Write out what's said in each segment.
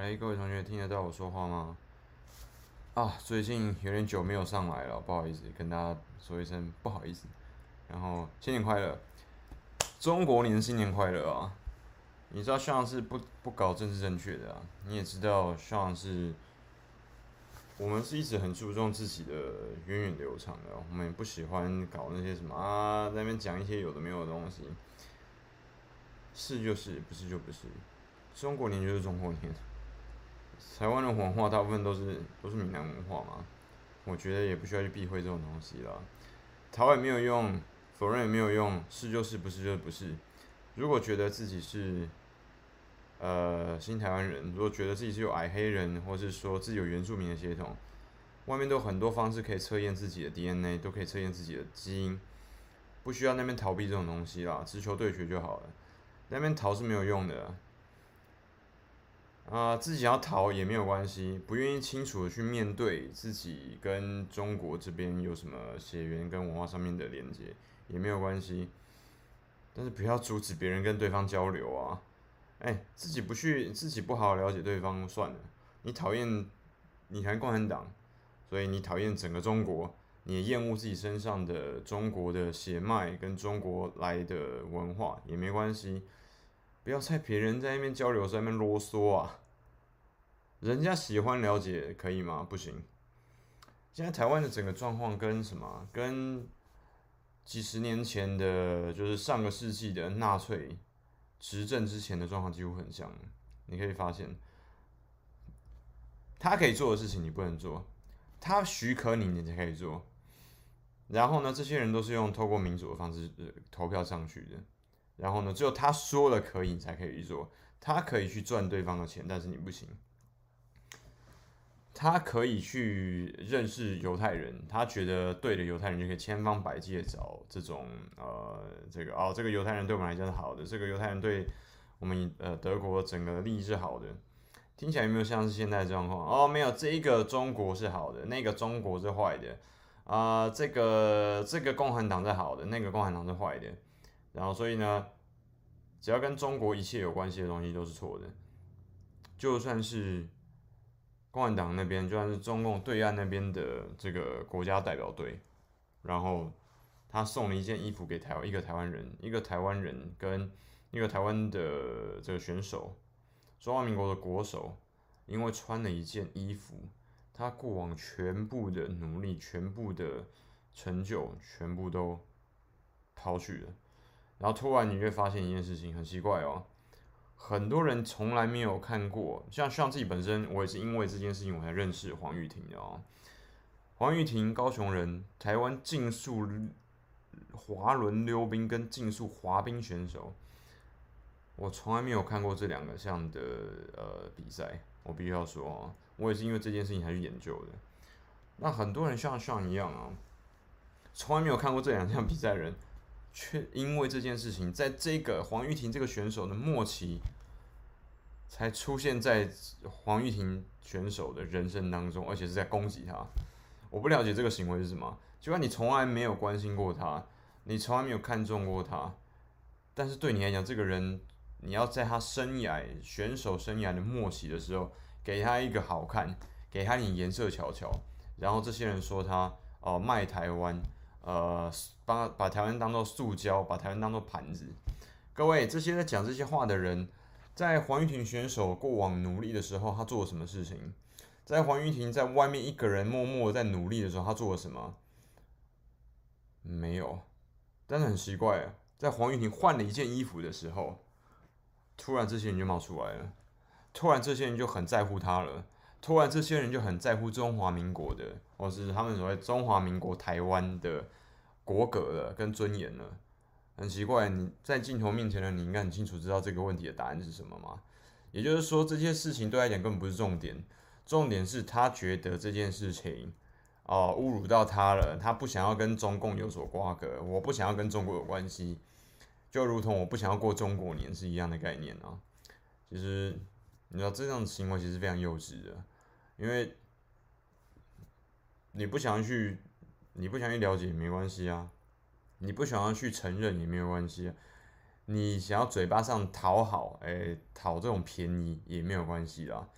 哎，各位同学听得到我说话吗？啊，最近有点久没有上来了，不好意思，跟大家说一声不好意思。然后新年快乐，中国年新年快乐啊！你知道像是不不搞政治正确的啊？你也知道像是我们是一直很注重自己的源远流长的，我们也不喜欢搞那些什么啊，那边讲一些有的没有的东西。是就是，不是就不是。中国年就是中国年。台湾的文化大部分都是都是闽南文化嘛，我觉得也不需要去避讳这种东西了。逃也没有用，否认也没有用，是就是，不是就是不是。如果觉得自己是呃新台湾人，如果觉得自己是有矮黑人，或是说自己有原住民的血统，外面都有很多方式可以测验自己的 DNA，都可以测验自己的基因，不需要那边逃避这种东西啦，直球对决就好了。那边逃是没有用的。啊、自己要逃也没有关系，不愿意清楚的去面对自己跟中国这边有什么血缘跟文化上面的连接也没有关系，但是不要阻止别人跟对方交流啊！哎、自己不去，自己不好好了解对方算了。你讨厌，你谈共产党，所以你讨厌整个中国，你厌恶自己身上的中国的血脉跟中国来的文化也没关系。不要在别人在那边交流在那边啰嗦啊！人家喜欢了解可以吗？不行。现在台湾的整个状况跟什么？跟几十年前的，就是上个世纪的纳粹执政之前的状况几乎很像。你可以发现，他可以做的事情你不能做，他许可你你才可以做。然后呢，这些人都是用透过民主的方式投票上去的。然后呢，只有他说了可以，你才可以去做。他可以去赚对方的钱，但是你不行。他可以去认识犹太人，他觉得对的犹太人就可以千方百计的找这种呃，这个哦，这个犹太人对我们来讲是好的，这个犹太人对我们呃德国整个利益是好的。听起来有没有像是现在这状况？哦，没有，这一个中国是好的，那个中国是坏的啊，这个这个共产党是好的，那个共产党是坏的。然后，所以呢，只要跟中国一切有关系的东西都是错的，就算是共产党那边，就算是中共对岸那边的这个国家代表队，然后他送了一件衣服给台湾一个台湾人，一个台湾人跟一个台湾的这个选手，中华民国的国手，因为穿了一件衣服，他过往全部的努力、全部的成就，全部都抛去了。然后突然你会发现一件事情很奇怪哦，很多人从来没有看过，像像自己本身，我也是因为这件事情我才认识黄玉婷的哦。黄玉婷，高雄人，台湾竞速滑轮溜冰跟竞速滑冰选手，我从来没有看过这两个项的呃比赛，我必须要说，我也是因为这件事情才去研究的。那很多人像像一样啊，从来没有看过这两项比赛的人。却因为这件事情，在这个黄玉婷这个选手的末期，才出现在黄玉婷选手的人生当中，而且是在攻击他。我不了解这个行为是什么，就算你从来没有关心过他，你从来没有看中过他，但是对你来讲，这个人你要在他生涯选手生涯的末期的时候，给他一个好看，给他点颜色瞧瞧，然后这些人说他哦、卖台湾。呃，把把台湾当做塑胶，把台湾当做盘子。各位，这些在讲这些话的人，在黄玉婷选手过往努力的时候，他做了什么事情？在黄玉婷在外面一个人默默在努力的时候，他做了什么？没有。但是很奇怪，在黄玉婷换了一件衣服的时候，突然这些人就冒出来了，突然这些人就很在乎他了。突然，这些人就很在乎中华民国的，或是他们所谓中华民国台湾的国格了，跟尊严了。很奇怪，你在镜头面前的，你应该很清楚知道这个问题的答案是什么吗？也就是说，这些事情对他来讲根本不是重点，重点是他觉得这件事情哦侮辱到他了，他不想要跟中共有所瓜葛，我不想要跟中国有关系，就如同我不想要过中国年是一样的概念啊。其实你知道，这种行为其实非常幼稚的。因为你不想去，你不想去了解也没关系啊，你不想要去承认也没有关系啊。你想要嘴巴上讨好，哎、讨这种便宜也没有关系啦。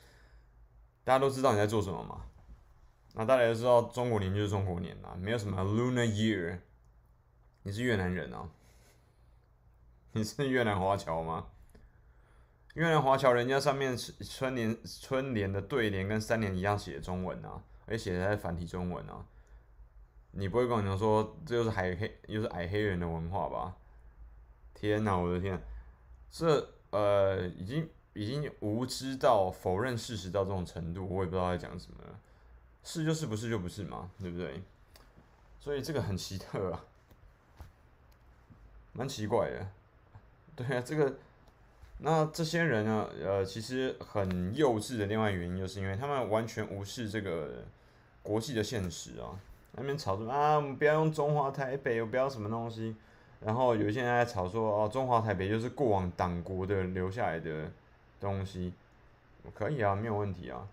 大家都知道你在做什么嘛？那大家都知道中国年就是中国年啦，没有什么 Lunar Year。你是越南人啊？你是越南华侨吗？越南华侨人家上面春联春联的对联跟三联一样写中文啊，而且写的是繁体中文啊。你不会跟我讲说这又是矮黑又是矮黑人的文化吧？天哪，我的天，这呃已经已经无知到否认事实到这种程度，我也不知道在讲什么了。是就是，不是就不是嘛，对不对？所以这个很奇特啊，蛮奇怪的。对啊，这个那这些人呢，呃，其实很幼稚的。另外原因就是因为他们完全无视这个国际的现实啊。那边吵说啊，我们不要用中华台北，我不要什么东西。然后有一些人在吵说，哦，中华台北就是过往党国的留下来的东西，可以啊，没有问题啊。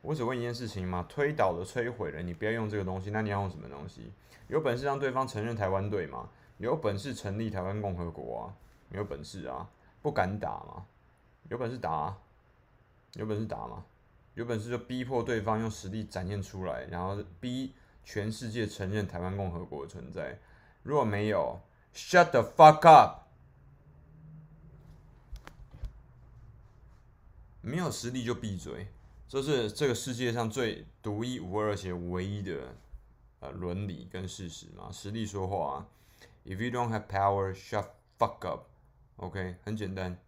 我只问一件事情嘛，推倒了、摧毁了，你不要用这个东西，那你要用什么东西？有本事让对方承认台湾对吗？有本事成立台湾共和国啊？没有本事啊？不敢打吗？有本事打啊？有本事打吗？有本事就逼迫对方用实力展现出来，然后逼。全世界承认台湾共和国的存在，如果没有，shut the fuck up，没有实力就闭嘴，这是这个世界上最独一无二且唯一的呃伦理跟事实嘛。实力说话啊，if you don't have power, shut fuck up，OK，很简单，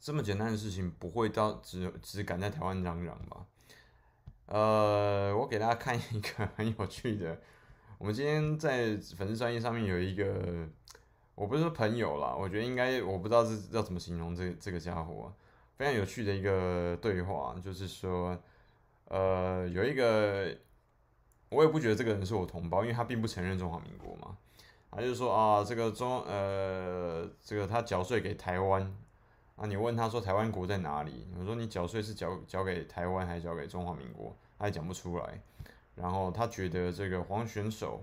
这么简单的事情不会到只只敢在台湾嚷嚷吧？呃，我给大家看一个很有趣的。我们今天在粉丝专页上面有一个，我不是说朋友啦，我觉得应该我不知道是要怎么形容这这个家伙，非常有趣的一个对话，就是说，呃，有一个，我也不觉得这个人是我同胞，因为他并不承认中华民国嘛，他就说啊，这个中呃，这个他缴税给台湾。啊，你问他说台湾国在哪里？我说你缴税是缴缴给台湾还是缴给中华民国？他也讲不出来。然后他觉得这个黄选手，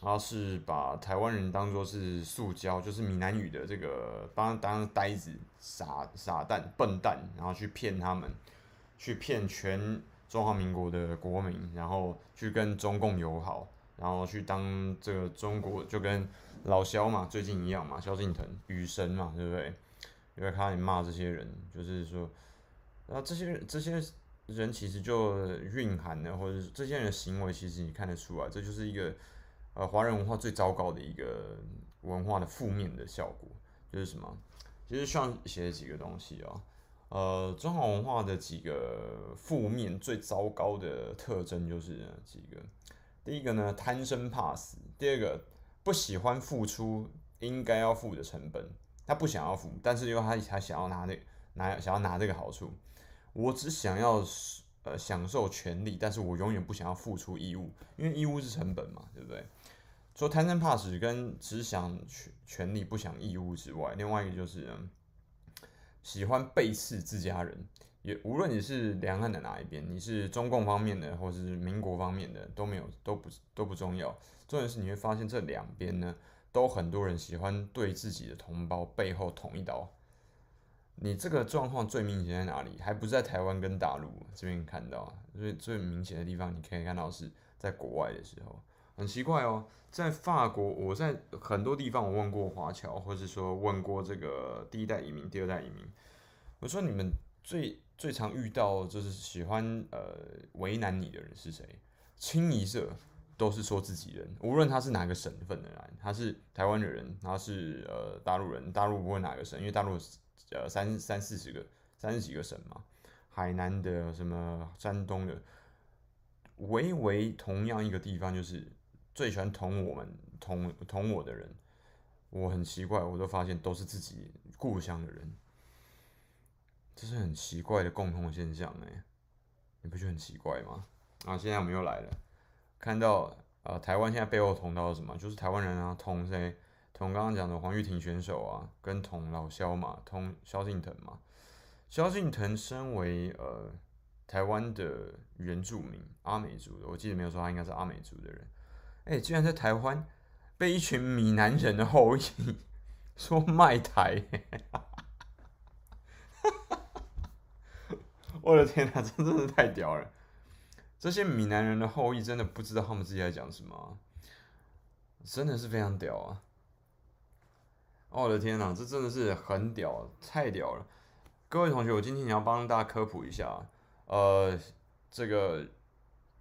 他是把台湾人当作是塑胶，就是闽南语的这个当当呆子、傻傻蛋、笨蛋，然后去骗他们，去骗全中华民国的国民，然后去跟中共友好，然后去当这个中国就跟老萧嘛，最近一样嘛，萧敬腾雨神嘛，对不对？因为他也骂这些人，就是说，然后这些这些人其实就蕴含的，或者这些人的行为，其实你看得出来，这就是一个呃华人文化最糟糕的一个文化的负面的效果，就是什么？其实上写几个东西啊，呃，中华文化的几个负面最糟糕的特征就是几个，第一个呢，贪生怕死；第二个，不喜欢付出应该要付的成本。他不想要付，但是因为他他想要拿那拿想要拿这个好处，我只想要呃享受权利，但是我永远不想要付出义务，因为义务是成本嘛，对不对？说贪生怕死跟只想权权利不想义务之外，另外一个就是喜欢背刺自家人，也无论你是两岸的哪一边，你是中共方面的或是民国方面的都没有都不都不重要，重点是你会发现这两边呢。都很多人喜欢对自己的同胞背后捅一刀，你这个状况最明显在哪里？还不是在台湾跟大陆这边看到，最最明显的地方，你可以看到是在国外的时候，很奇怪哦，在法国，我在很多地方我问过华侨，或者说问过这个第一代移民、第二代移民，我说你们最最常遇到就是喜欢呃为难你的人是谁？清一色。都是说自己人，无论他是哪个省份的人，他是台湾的人，他是呃大陆人，大陆不会哪个省，因为大陆呃三三四十个三十几个省嘛，海南的什么山东的，唯唯同样一个地方就是最喜欢捅我们捅捅我的人，我很奇怪，我都发现都是自己故乡的人，这是很奇怪的共同现象哎，你不觉得很奇怪吗？啊，现在我们又来了。看到呃，台湾现在背后捅刀什么？就是台湾人啊，捅谁？捅刚刚讲的黄玉婷选手啊，跟捅老萧嘛，捅萧敬腾嘛。萧敬腾身为呃台湾的原住民，阿美族的，我记得没有说他应该是阿美族的人。哎，居然在台湾被一群闽南人的后裔 说卖台，我的天哪，这真的太屌了！这些闽南人的后裔真的不知道他们自己在讲什么，真的是非常屌啊！我的天哪，这真的是很屌，太屌了！各位同学，我今天要帮大家科普一下，呃，这个。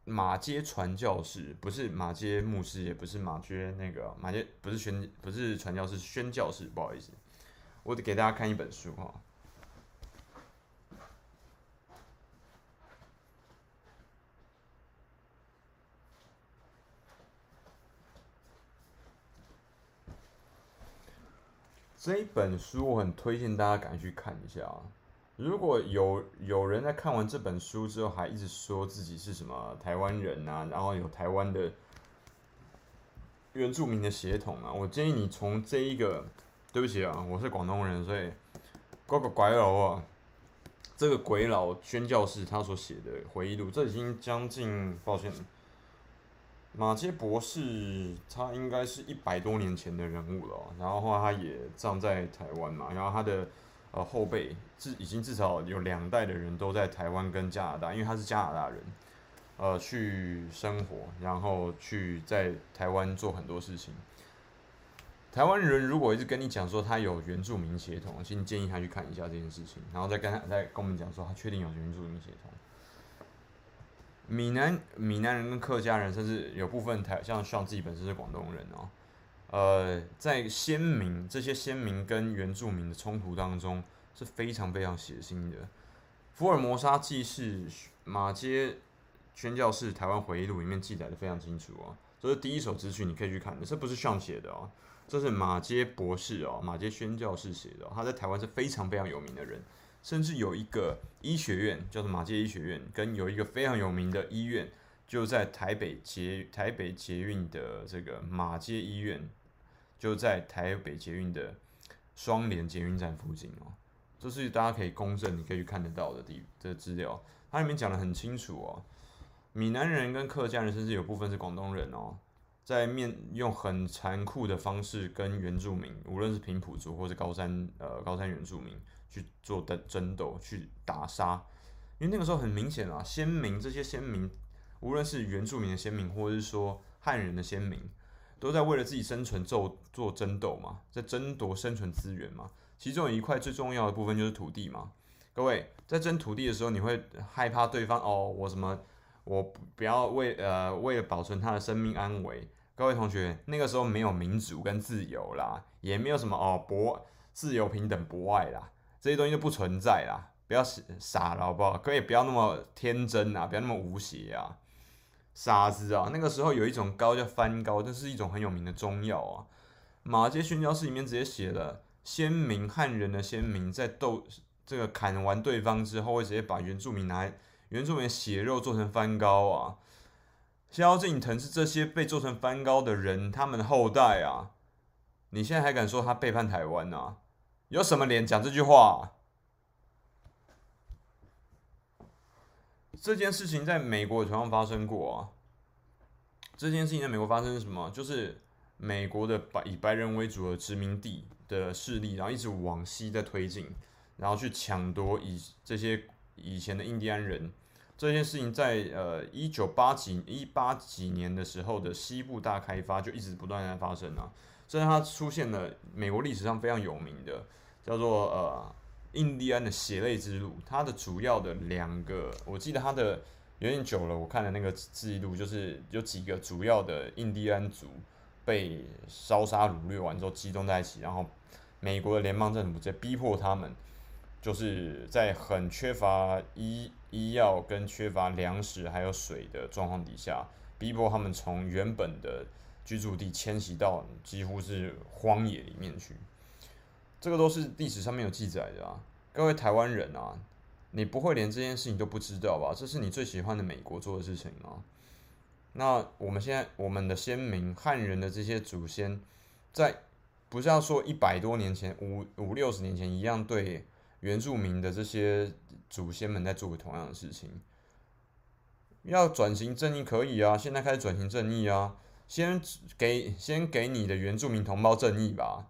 马街传教士不是马街牧师，也不是马街那个马街，不是宣不是传教士，宣教士，不好意思，我得给大家看一本书哈。这一本书我很推荐大家赶快去看一下啊。如果有有人在看完这本书之后，还一直说自己是什么台湾人啊，然后有台湾的原住民的血统啊，我建议你从这一个，对不起啊，我是广东人，所以嗰个鬼佬啊，这个鬼佬宣教士他所写的回忆录，这已经将近，抱歉，马杰博士他应该是一百多年前的人物了，然后后来他也葬在台湾嘛，然后他的。呃，后辈至已经至少有两代的人都在台湾跟加拿大，因为他是加拿大人，呃，去生活，然后去在台湾做很多事情。台湾人如果一直跟你讲说他有原住民血统，请你建议他去看一下这件事情，然后再跟他再跟我们讲说他确定有原住民血统。闽南闽南人跟客家人，甚至有部分台像像自己本身是广东人哦。呃，在先民这些先民跟原住民的冲突当中是非常非常血腥的。福尔摩沙纪事马街宣教士台湾回忆录里面记载的非常清楚啊，这是第一手资讯，你可以去看的，这不是上写的哦，这是马街博士哦，马街宣教士写的，他在台湾是非常非常有名的人，甚至有一个医学院叫做马偕医学院，跟有一个非常有名的医院就在台北捷台北捷运的这个马街医院。就在台北捷运的双连捷运站附近哦，这是大家可以公证，你可以去看得到的地的资料。它里面讲的很清楚哦，闽南人跟客家人，甚至有部分是广东人哦，在面用很残酷的方式跟原住民，无论是平埔族或是高山呃高山原住民去做的争斗，去打杀。因为那个时候很明显啊，先民这些先民，无论是原住民的先民，或者是说汉人的先民。都在为了自己生存做做争斗嘛，在争夺生存资源嘛。其中有一块最重要的部分就是土地嘛。各位在争土地的时候，你会害怕对方哦，我什么，我不要为呃为了保存他的生命安危。各位同学，那个时候没有民主跟自由啦，也没有什么哦博自由平等博爱啦，这些东西就不存在啦。不要傻了好不好？各位不要那么天真啊，不要那么无邪啊。傻子啊！那个时候有一种膏叫番膏，这是一种很有名的中药啊。马偕宣教士里面直接写了，先民汉人的先民在斗这个砍完对方之后，会直接把原住民拿原住民血肉做成番膏啊。萧敬腾是这些被做成番膏的人，他们的后代啊。你现在还敢说他背叛台湾啊？有什么脸讲这句话？这件事情在美国同样发生过啊！这件事情在美国发生什么？就是美国的白以白人为主的殖民地的势力，然后一直往西在推进，然后去抢夺以这些以前的印第安人。这件事情在呃一九八几一八几年的时候的西部大开发就一直不断在发生啊，这让它出现了美国历史上非常有名的叫做呃。印第安的血泪之路，它的主要的两个，我记得它的有点久了，我看的那个记录就是有几个主要的印第安族被烧杀掳掠完之后集中在一起，然后美国的联邦政府在逼迫他们，就是在很缺乏医医药跟缺乏粮食还有水的状况底下，逼迫他们从原本的居住地迁徙到几乎是荒野里面去。这个都是历史上面有记载的啊，各位台湾人啊，你不会连这件事情都不知道吧？这是你最喜欢的美国做的事情吗？那我们现在我们的先民汉人的这些祖先，在不是要说一百多年前五五六十年前一样，对原住民的这些祖先们在做同样的事情，要转型正义可以啊，现在开始转型正义啊，先给先给你的原住民同胞正义吧。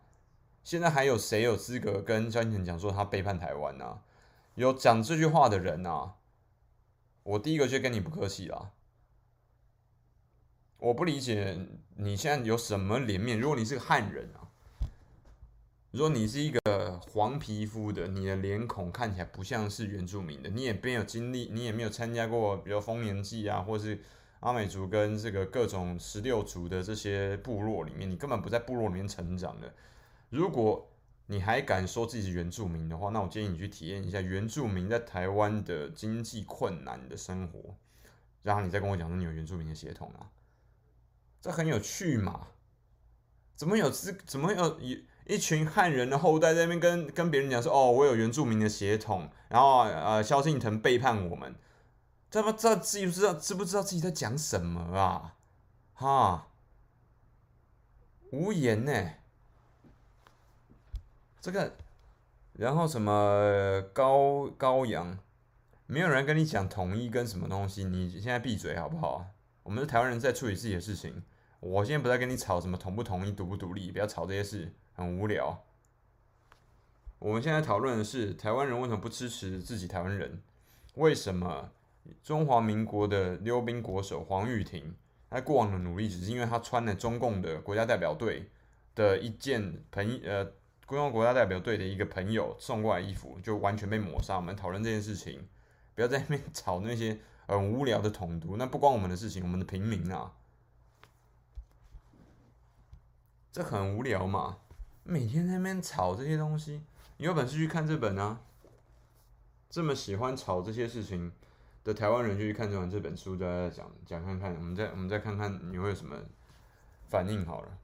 现在还有谁有资格跟萧敬腾讲说他背叛台湾呢、有讲这句话的人啊，我第一个就跟你不客气了。我不理解你现在有什么脸面？如果你是个汉人啊，如果你是一个黄皮肤的，你的脸孔看起来不像是原住民的，你也没有经历，你也没有参加过，比如丰年祭啊，或是阿美族跟这个各种十六族的这些部落里面，你根本不在部落里面成长的。如果你还敢说自己是原住民的话，那我建议你去体验一下原住民在台湾的经济困难的生活，然后你再跟我讲说你有原住民的血统啊。这很有趣嘛？怎么有资？怎么有一一群汉人的后代在那边跟跟别人讲说：“哦，我有原住民的血统。”然后呃，萧敬腾背叛我们，这不知道自己不知道知不知道自己在讲什么啊？哈，无言呢。这个，然后什么高高阳，没有人跟你讲统一跟什么东西，你现在闭嘴好不好？我们是台湾人在处理自己的事情。我现在不在跟你吵什么统不统一、独不独立，不要吵这些事，很无聊。我们现在讨论的是台湾人为什么不支持自己台湾人？为什么中华民国的溜冰国手黄玉婷，他过往的努力只是因为他穿了中共的国家代表队的一件朋呃，中共国家代表队的一个朋友送过来衣服，就完全被抹杀。我们讨论这件事情，不要在那边吵那些很无聊的统独，那不关我们的事情，我们的平民啊。这很无聊嘛，每天在那边吵这些东西，你有本事去看这本啊！这么喜欢吵这些事情的台湾人，就去看这本这本书，大家讲讲看看，我们再我们再看看你会有什么反应好了。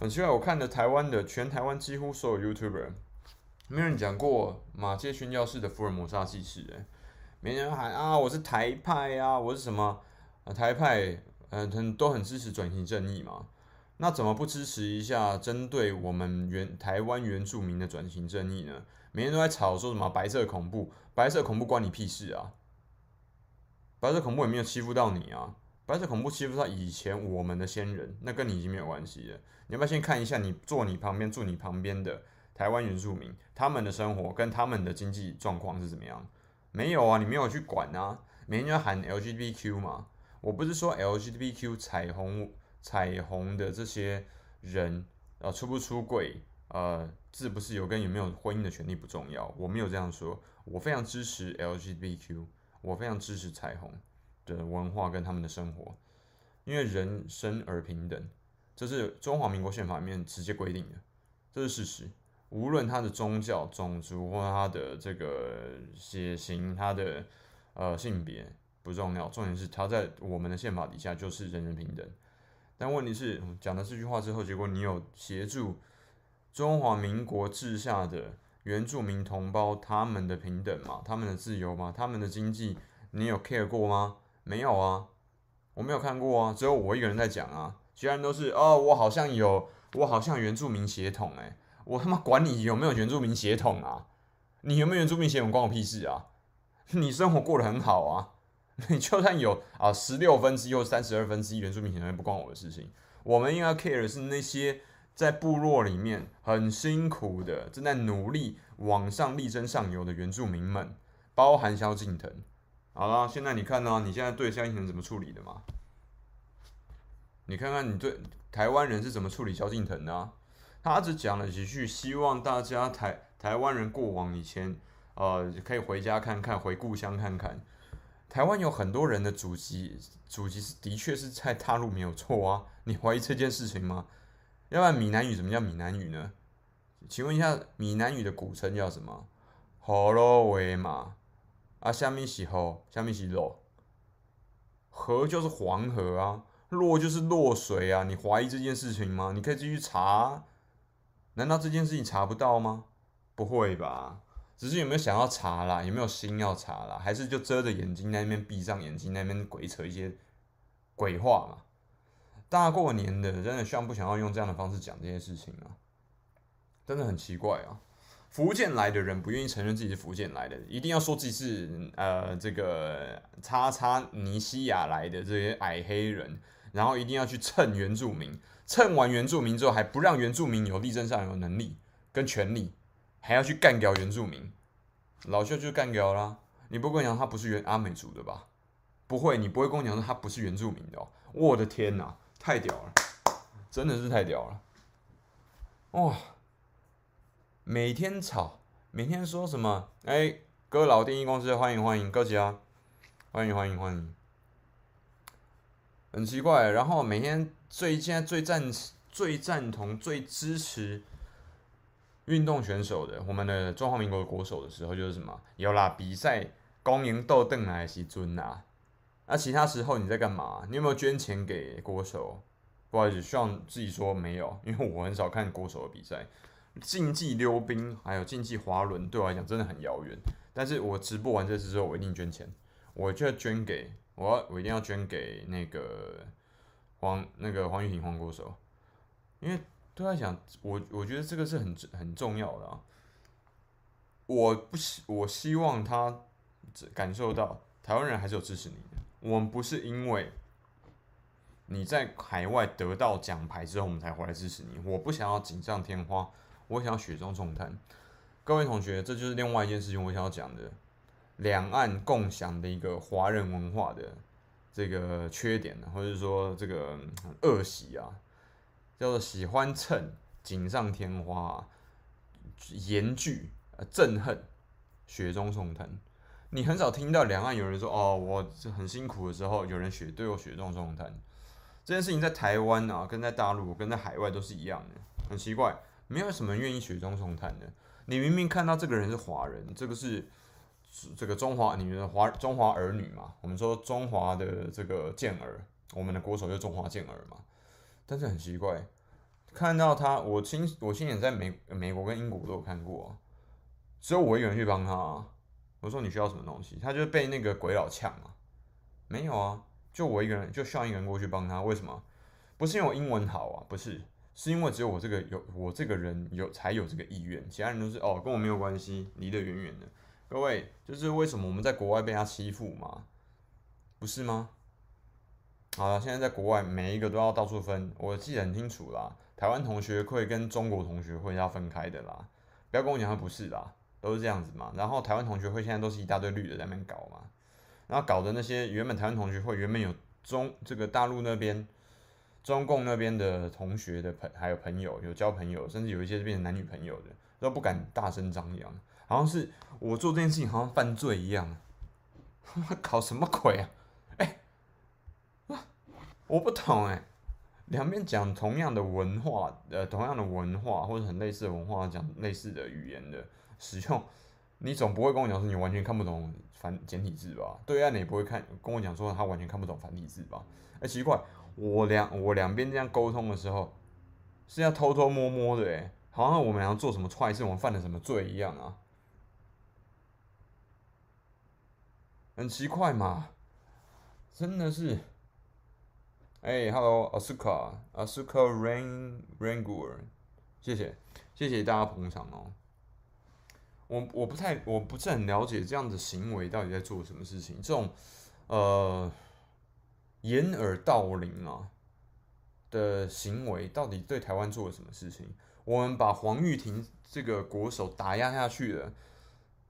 很奇怪，我看的台湾的全台湾几乎所有 YouTuber，没人讲过马偕宣教士的福尔摩沙纪事，哎，没人喊啊，我是台派啊，我是什么台派，嗯，很都很支持转型正义嘛。那怎么不支持一下针对我们原台湾原住民的转型正义呢？每天都在吵说什么白色恐怖，白色恐怖关你屁事啊！白色恐怖也没有欺负到你啊！白色恐怖欺负到以前我们的先人，那跟你已经没有关系了。你要不要先看一下你坐你旁边住你旁边的台湾原住民，他们的生活跟他们的经济状况是怎么样？没有啊，你没有去管啊！每天要喊 LGBTQ 嘛，我不是说 LGBTQ 彩虹。彩虹的这些人，呃，出不出柜，呃，自不是有跟有没有婚姻的权利不重要，我没有这样说，我非常支持 LGBTQ，我非常支持彩虹的文化跟他们的生活，因为人生而平等，这是中华民国宪法里面直接规定的，这是事实，无论他的宗教、种族或他的这个血型、他的呃性别不重要，重点是他在我们的宪法底下就是人人平等。但问题是，讲了这句话之后，结果你有协助中华民国治下的原住民同胞他们的平等吗？他们的自由吗？他们的经济，你有 care 过吗？没有啊，我没有看过啊，只有我一个人在讲啊，其他人都是哦，我好像有，我好像原住民血统诶，我他妈管你有没有原住民血统啊？你有没有原住民血统关我屁事啊？你生活过得很好啊。你就算有啊十六分之一或三十二分之一原住民血统，也不关我的事情。我们应该 care 的是那些在部落里面很辛苦的、正在努力往上力争上游的原住民们，包含萧敬腾。好了，现在你看呢？你现在对萧敬腾怎么处理的嘛？你看看你对台湾人是怎么处理萧敬腾的啊？他只讲了几句，希望大家台台湾人过往以前，呃，可以回家看看，回故乡看看。台湾有很多人的祖籍，祖籍是的确是在大陆没有错啊，你怀疑这件事情吗？要不然闽南语怎么叫闽南语呢？请问一下，闽南语的古称叫什么？河洛话嘛，啊，下面是河，下面是洛，河就是黄河啊，落就是落水啊，你怀疑这件事情吗？你可以继续查，难道这件事情查不到吗？不会吧。只是有没有想要查啦？有没有心要查啦？还是就遮着眼睛在那边闭上眼睛，那边鬼扯一些鬼话嘛？大过年的，真的像不想要用这样的方式讲这些事情啊？真的很奇怪啊！福建来的人不愿意承认自己是福建来的，一定要说自己是呃这个叉叉尼西亚来的这些矮黑人，然后一定要去蹭原住民，蹭完原住民之后还不让原住民有力争上游的能力，跟权利，还要去干掉原住民，老秀就干掉啦。你不会跟我讲他不是原阿美族的吧？不会，你不会跟我讲说他不是原住民的。我的天哪，太屌了，真的是太屌了，哇！每天吵，每天说什么？哎，哥老电影公司欢迎欢迎，哥吉啊，欢迎欢迎欢迎。很奇怪，然后每天最现在最赞最赞同最支持运动选手的，我们的中华民国国手的时候，就是什么？有啦，比赛公赢斗邓来西尊呐。那其他时候你在干嘛？你有没有捐钱给国手？不好意思，希望自己说没有，因为我很少看国手的比赛。竞技溜冰还有竞技滑轮，对我来讲真的很遥远。但是我直播完这次之后，我一定捐钱，我就要捐给我，我一定要捐给那个黄那个黄玉婷黄国手，因为对他讲，我我觉得这个是很很重要的啊。我不希我希望他感受到台湾人还是有支持你的。我们不是因为你在海外得到奖牌之后，我们才回来支持你。我不想要锦上添花，我想要雪中送炭。各位同学，这就是另外一件事情，我想要讲的，两岸共享的一个华人文化的这个缺点，或者说这个恶习啊，叫做喜欢蹭锦上添花，严拒憎恨雪中送炭。你很少听到两岸有人说哦，我很辛苦的时候，有人雪对我雪中送炭。这件事情在台湾啊，跟在大陆，跟在海外都是一样的。很奇怪，没有什么愿意雪中送炭的。你明明看到这个人是华人，这个是这个中华，你们的华中华儿女嘛？我们说中华的这个健儿，我们的国手就中华健儿嘛。但是很奇怪，看到他，我亲我亲眼在美美国跟英国都有看过，只有我一个人去帮他。我说你需要什么东西？他就被那个鬼佬呛嘛？没有啊，就我一个人，就需要一个人过去帮他。为什么？不是因为我英文好啊，不是，是因为只有我这个有我这个人有才有这个意愿，其他人都是哦跟我没有关系，离得远远的。各位，就是为什么我们在国外被他欺负嘛？不是吗？好了，现在在国外每一个都要到处分，我记得很清楚啦。台湾同学会跟中国同学会要分开的啦，不要跟我讲他不是啦。都是这样子嘛，然后台湾同学会现在都是一大堆绿的在那边搞嘛，然后搞的那些原本台湾同学会原本有中这个大陆那边中共那边的同学的朋还有朋友有交朋友，甚至有一些是变成男女朋友的，都不敢大声张扬，好像是我做这件事情好像犯罪一样，搞什么鬼啊？哎，我不懂哎，两边讲同样的文化，呃，同样的文化或者很类似的文化，讲类似的语言的。使用，你总不会跟我讲说你完全看不懂繁简体字吧？对岸你也不会看跟我讲说他完全看不懂繁体字吧？哎、奇怪，我两我两边这样沟通的时候是要偷偷摸摸的，哎，好像我们俩做什么坏事，我们犯了什么罪一样啊，很奇怪嘛，真的是。哎、，Hello，Asuka，Asuka Rain Rangur，谢谢，谢谢大家捧场哦。我我不太我不是很了解这样的行为到底在做什么事情，这种呃掩耳盗铃啊的行为到底对台湾做了什么事情？我们把黄玉婷这个国手打压下去了，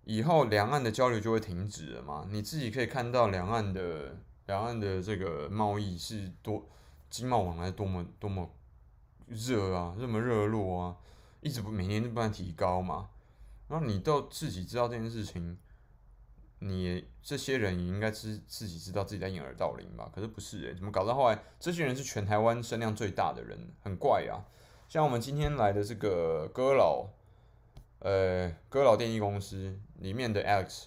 以后两岸的交流就会停止了嘛？你自己可以看到两岸的两岸的这个贸易是多经贸往来多么多么热啊，这么热络啊，一直不每年都不断提高嘛。然后你都自己知道这件事情，你这些人也应该知自己知道自己在掩耳盗铃吧？可是不是诶，怎么搞到后来这些人是全台湾声量最大的人，很怪啊！像我们今天来的这个哥老，呃，哥老电力公司里面的 Alex，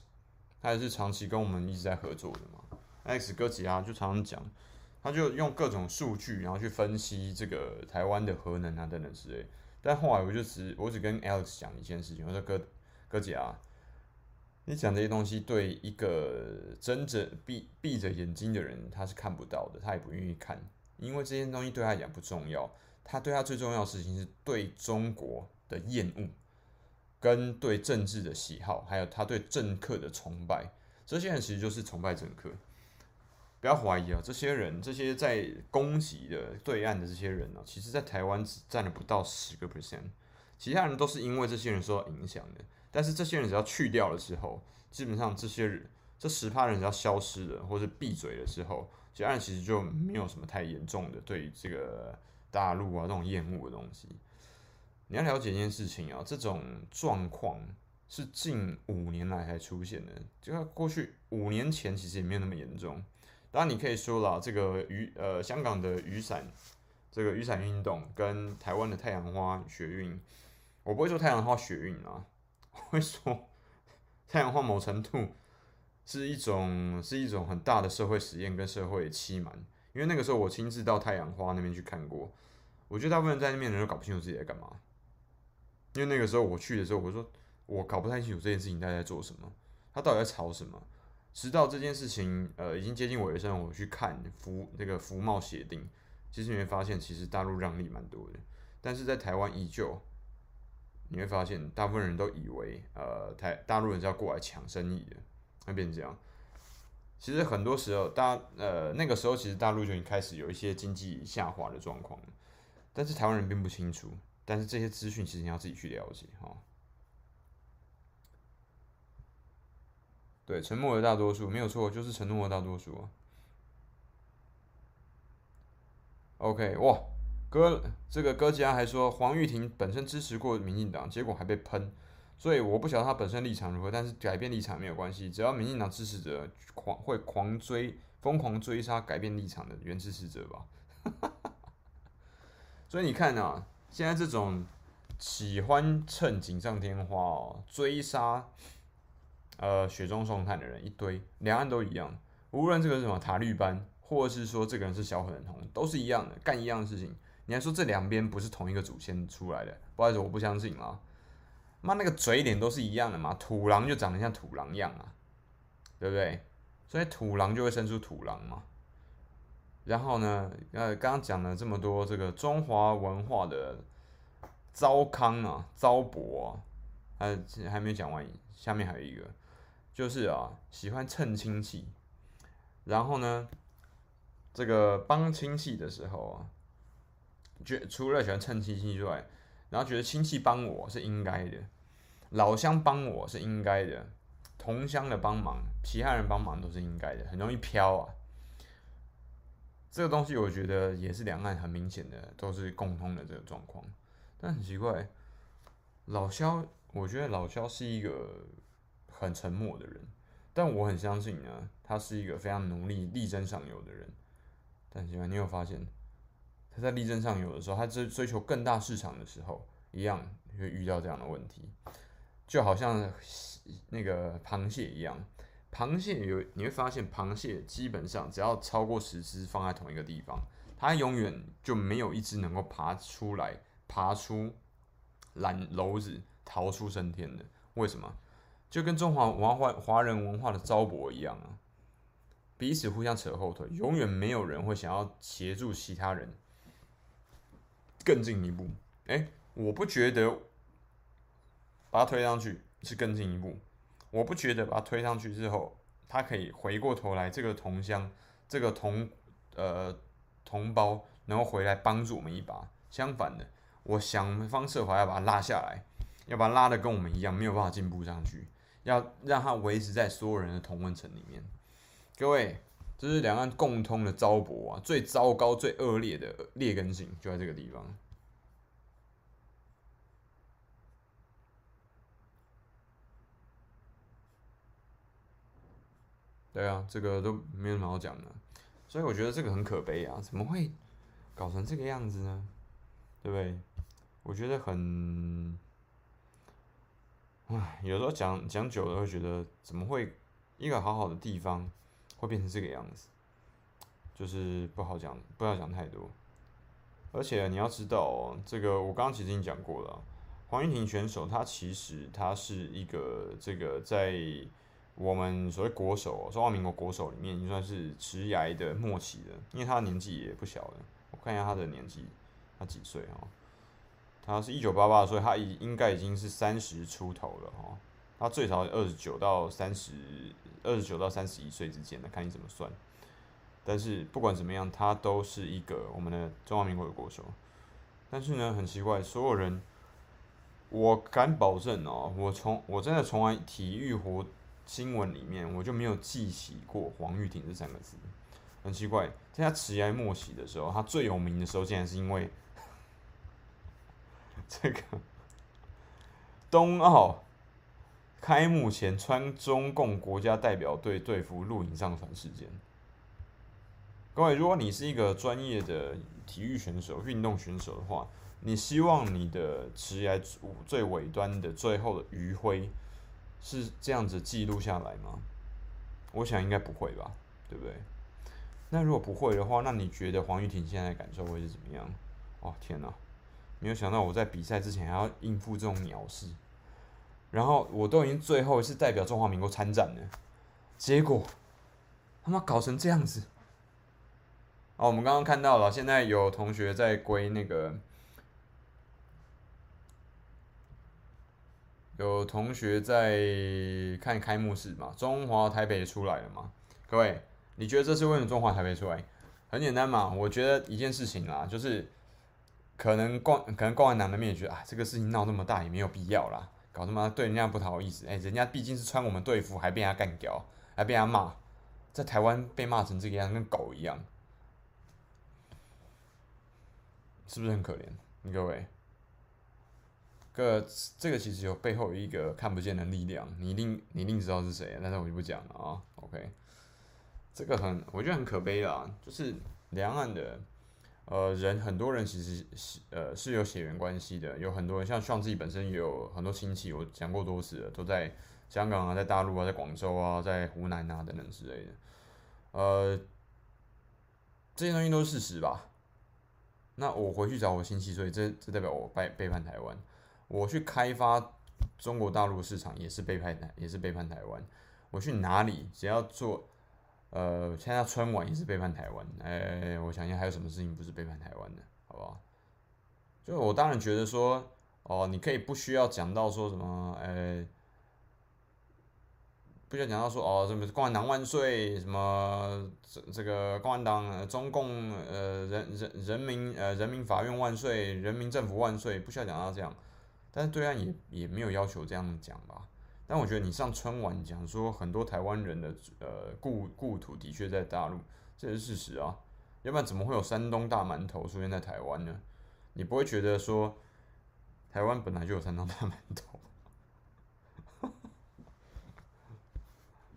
他也是长期跟我们一直在合作的嘛。Alex 哥吉啊，就常常讲，他就用各种数据，然后去分析这个台湾的核能啊等等之类。但后来我就只我只跟 Alex 讲一件事情，我说哥哥姐啊，你讲这些东西对一个睁着闭闭着眼睛的人他是看不到的，他也不愿意看，因为这些东西对他讲不重要，他对他最重要的事情是对中国的厌恶，跟对政治的喜好，还有他对政客的崇拜，这些人其实就是崇拜政客。不要怀疑啊，这些人，这些在攻击的对岸的这些人呢、其实在台湾只占了不到十个 percent，其他人都是因为这些人受到影响的。但是这些人只要去掉了之后，基本上这些人这十趴人只要消失了或者闭嘴了之后，其他人其实就没有什么太严重的对于这个大陆啊这种厌恶的东西。你要了解一件事情啊，这种状况是近五年来才出现的，就过去五年前其实也没有那么严重。当然你可以说了，这个雨呃香港的雨伞这个雨伞运动跟台湾的太阳花学运，我不会说太阳花学运啊，我会说 太阳花某程度是一种是一种很大的社会实验跟社会欺瞒，因为那个时候我亲自到太阳花那边去看过，我觉得大部分人在那边人都搞不清楚自己在干嘛。因为那个时候我去的时候，我说我搞不太清楚这件事情大家在做什么，他到底在吵什么。直到这件事情呃已经接近尾声，我去看服那个服贸协定，其实你会发现，其实大陆让利蛮多的，但是在台湾依旧，你会发现大部分人都以为呃台大陆人是要过来抢生意的，会变成这样。其实很多时候大呃那个时候其实大陆就已经开始有一些经济下滑的状况，但是台湾人并不清楚。但是这些资讯其实你要自己去了解哈。对，沉默的大多数没有错，就是沉默的大多数啊。OK，哇，哥，这个哥家还说黄玉婷本身支持过民进党，结果还被喷，所以我不晓得他本身立场如何，但是改变立场没有关系，只要民进党支持者狂会狂追、疯狂追杀改变立场的原支持者吧。所以你看啊。现在这种喜欢趁锦上添花哦，追杀呃雪中送炭的人一堆，两岸都一样。无论这个是什么塔绿班，或者是说这个人是小粉红，都是一样的，干一样的事情。你还说这两边不是同一个祖先出来的？不好意思，我不相信啊。妈，那个嘴脸都是一样的嘛，土狼就长得像土狼一样啊，对不对？所以土狼就会生出土狼嘛。然后呢，呃，刚刚讲了这么多这个中华文化的糟糠啊、糟粕啊，还还没讲完，下面还有一个，就是啊，喜欢蹭亲戚，然后呢，这个帮亲戚的时候啊，觉除了喜欢蹭亲戚之外，然后觉得亲戚帮我是应该的，老乡帮我是应该的，同乡的帮忙、其他人帮忙都是应该的，很容易飘啊。这个东西我觉得也是两岸很明显的，都是共通的这个状况。但很奇怪，老萧，我觉得老萧是一个很沉默的人，但我很相信呢，他是一个非常努力、力争上游的人。但是你有发现，他在力争上游的时候，他追追求更大市场的时候，一样会遇到这样的问题，就好像那个螃蟹一样。螃蟹有，你会发现，螃蟹基本上只要超过十只放在同一个地方，它永远就没有一只能够爬出来，爬出蓝篓子，逃出升天的。为什么？就跟中华文化、华人文化的糟粕一样啊，彼此互相扯后腿，永远没有人会想要协助其他人更进一步。诶，我不觉得把它推上去是更进一步。我不觉得把他推上去之后，他可以回过头来，这个同乡，这个同呃同胞能够回来帮助我们一把。相反的，我想方设法要把他拉下来，要把他拉的跟我们一样，没有办法进步上去，要让他维持在所有人的同温层里面。各位，这是两岸共通的糟粕啊，最糟糕、最恶劣的劣根性就在这个地方。对啊，这个都没什么好讲的，所以我觉得这个很可悲啊！怎么会搞成这个样子呢？对不对？我觉得很，唉，有时候讲讲久了会觉得，怎么会一个好好的地方会变成这个样子？就是不好讲，不要讲太多。而且你要知道哦，这个我刚刚其实已经讲过了，黄玉婷选手她其实她是一个这个在。我们所谓国手，中华民国国手里面，已经算是迟涯的末期的，因为他的年纪也不小了。我看一下他的年纪，他几岁哦？他是一九八八，所以他已应该已经是三十出头了哈。他最少二十九到三十，二十九到三十一岁之间的，看你怎么算。但是不管怎么样，他都是一个我们的中华民国的国手。但是呢，很奇怪，所有人我敢保证哦，我从我真的从来体育活新闻里面我就没有记起过黄玉婷这三个字，很奇怪，在他迟来末期的时候，他最有名的时候竟然是因为 这个冬奥开幕前穿中共国家代表队队服录影上传事件。各位，如果你是一个专业的体育选手、运动选手的话，你希望你的职业最尾端的最后的余晖是这样子记录下来吗？我想应该不会吧，对不对？那如果不会的话，那你觉得黄玉婷现在的感受会是怎么样？哦天哪，没有想到我在比赛之前还要应付这种鸟事，然后我都已经最后是代表中华民国参战了，结果他妈搞成这样子。哦，我们刚刚看到了，现在有同学在归那个。有同学在看开幕式嘛？中华台北出来了嘛？各位，你觉得这是为什么中华台北出来？很简单嘛，我觉得一件事情啦，就是可能共可能共产党那边也觉得啊，这个事情闹那么大也没有必要啦，搞他妈对人家不好意思。哎、人家毕竟是穿我们队服，还被人家干掉，还被人家骂，在台湾被骂成这个样，跟狗一样，是不是很可怜？各位。个这个其实有背后有一个看不见的力量，你一定你一定知道是谁，但是我就不讲了啊。OK，这个很我觉得很可悲啦，就是两岸的呃人，很多人其实是呃是有血缘关系的，有很多人像像自己本身有很多亲戚，我讲过多次了，都在香港啊，在大陆啊，在广州啊，在湖南啊等等之类的，呃，这些东西都是事实吧？那我回去找我亲戚，所以这这代表我背背叛台湾。我去开发中国大陆市场也是背叛台，也是背叛台湾。我去哪里，只要做，呃，参加春晚也是背叛台湾。哎、我想想还有什么事情不是背叛台湾的，好不好？就我当然觉得说，哦，你可以不需要讲到说什么，哎、不需要讲到说，哦，什么共产党万岁，什么这这个共产党中共呃人人人民呃人民法院万岁，人民政府万岁，不需要讲到这样。但是对岸也也没有要求这样讲吧？但我觉得你上春晚讲说很多台湾人的呃故故土的确在大陆，这是事实啊。要不然怎么会有山东大馒头出现在台湾呢？你不会觉得说台湾本来就有山东大馒头？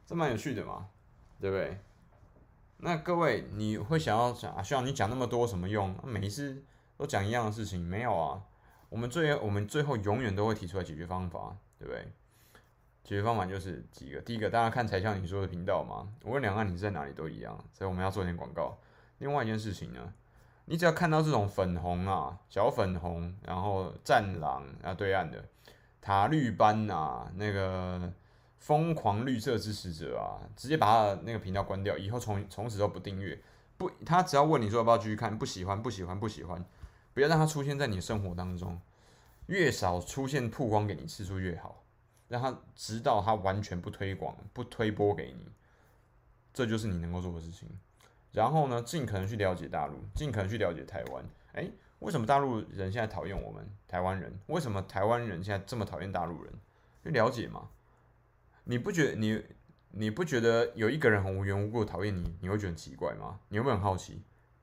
这蛮有趣的嘛，对不对？那各位你会想要讲啊？需要你讲那么多什么用？每一次都讲一样的事情，没有啊？我们最我们最后永远都会提出来解决方法，对不对？解决方法就是几个。第一个，大家看才像你说的频道嘛，无论两岸你是在哪里都一样，所以我们要做一点广告。另外一件事情呢，你只要看到这种粉红啊、小粉红，然后战狼啊，对岸的塔绿班啊，那个疯狂绿色支持者啊，直接把他那个频道关掉，以后从从此都不订阅。不，他只要问你说要不要继续看，不喜欢，不喜欢，不喜欢。不要让它出现在你生活当中，越少出现曝光给你次数越好，让他直到他完全不推广、不推播给你，这就是你能够做的事情。然后呢，尽可能去了解大陆，尽可能去了解台湾。诶，为什么大陆人现在讨厌我们台湾人？为什么台湾人现在这么讨厌大陆人？去了解嘛。你不觉得你你不觉得有一个人很无缘无故讨厌你，你会觉得很奇怪吗？你会不会很好奇？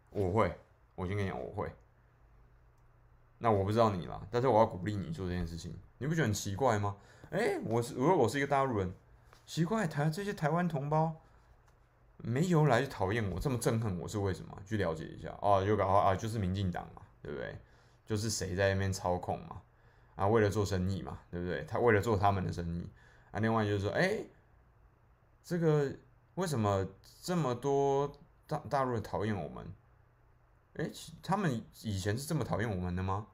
我会，我先跟你讲，我会。那我不知道你啦，但是我要鼓励你做这件事情，你不觉得很奇怪吗？诶、欸，我是如果我是一个大陆人，奇怪台这些台湾同胞没由来就讨厌我，这么憎恨我是为什么？去了解一下哦，就搞啊，就是民进党嘛，对不对？就是谁在那边操控嘛？啊，为了做生意嘛，对不对？他为了做他们的生意啊。另外就是说，诶、欸，这个为什么这么多大大陆人讨厌我们？诶，他们以前是这么讨厌我们的吗？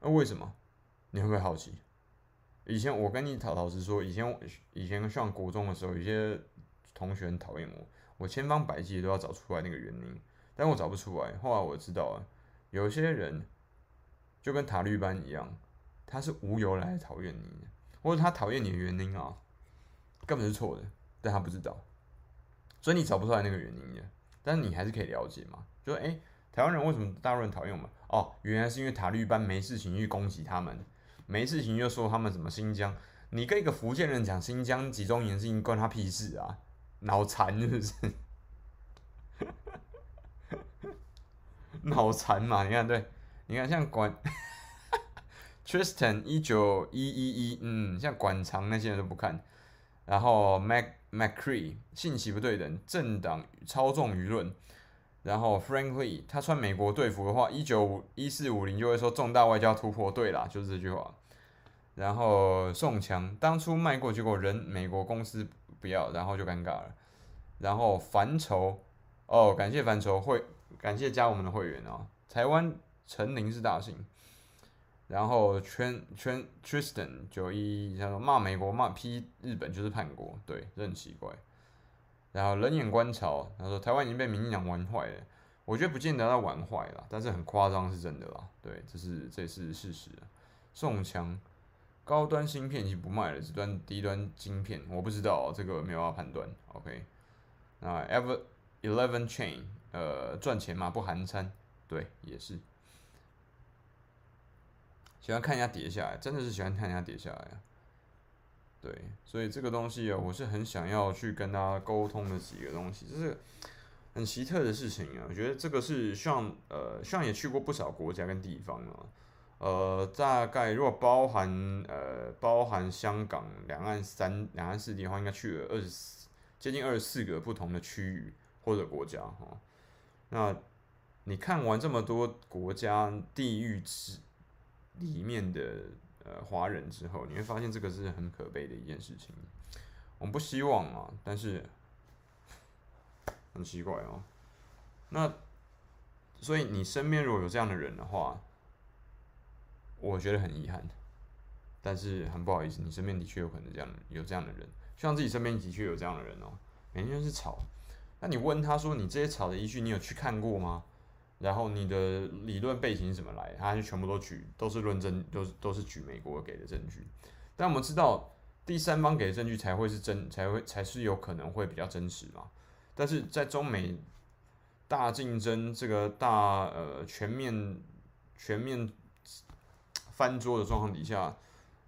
那为什么？你会不会好奇？以前我跟你老老实说，以前以前上国中的时候，有些同学很讨厌我，我千方百计都要找出来那个原因，但我找不出来。后来我知道了，有些人就跟塔绿班一样，他是无由来讨厌你，或者他讨厌你的原因啊，根本是错的，但他不知道，所以你找不出来那个原因的，但是你还是可以了解嘛，就说诶。台湾人为什么大陆人讨厌我们？哦，原来是因为塔利班没事情去攻击他们，没事情就说他们什么新疆，你跟一个福建人讲新疆集中营是因关他屁事啊？脑残是不是？脑残嘛？你看，对，你看像管 Tristan 一九一一一，嗯，像管长那些人都不看，然后 Mac Macree 信息不对等，政党操纵舆论。然后，Frankly，他穿美国队服的话，一九五一四五零就会说重大外交突破，对啦，就是这句话。然后宋强当初卖过，结果人美国公司不要，然后就尴尬了。然后凡愁哦，感谢凡愁会，感谢加我们的会员哦。台湾陈林是大姓。然后圈圈 Tristan 九一，他说骂美国骂批日本就是叛国，对，这很奇怪。然后冷眼观潮，他说台湾已经被民进党玩坏了，我觉得不见得他玩坏了，但是很夸张是真的啦，对，这是这是事实。宋强，高端芯片已经不卖了，只端低端晶片，我不知道这个没有办法判断。OK，那 Ever Eleven Chain，呃，赚钱嘛不含餐，对，也是。喜欢看人家跌下来，真的是喜欢看人家跌下来啊。对，所以这个东西啊，我是很想要去跟大家沟通的几个东西，就是很奇特的事情啊。我觉得这个是像呃，像也去过不少国家跟地方啊，呃，大概如果包含呃包含香港两岸三两岸四地的话，应该去了二十接近二十四个不同的区域或者国家哈。那你看完这么多国家地域之里面的。呃，华人之后，你会发现这个是很可悲的一件事情。我们不希望啊，但是很奇怪哦。那所以你身边如果有这样的人的话，我觉得很遗憾。但是很不好意思，你身边的确有可能这样有这样的人，希望自己身边的确有这样的人哦。每天就是吵，那你问他说，你这些吵的依据，你有去看过吗？然后你的理论背景怎么来？他就全部都举，都是论证，都是都是举美国给的证据。但我们知道，第三方给的证据才会是真，才会才是有可能会比较真实嘛。但是在中美大竞争这个大呃全面全面翻桌的状况底下，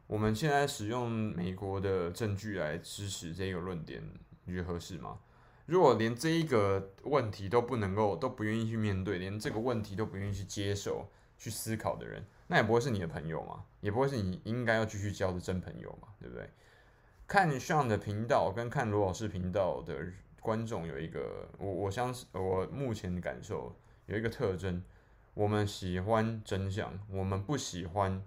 我们现在使用美国的证据来支持这个论点，你觉得合适吗？如果连这一个问题都不能够，都不愿意去面对，连这个问题都不愿意去接受、去思考的人，那也不会是你的朋友嘛，也不会是你应该要继续交的真朋友嘛，对不对？看 Sean 的频道跟看罗老师频道的观众有一个，我我相信我目前的感受有一个特征，我们喜欢真相，我们不喜欢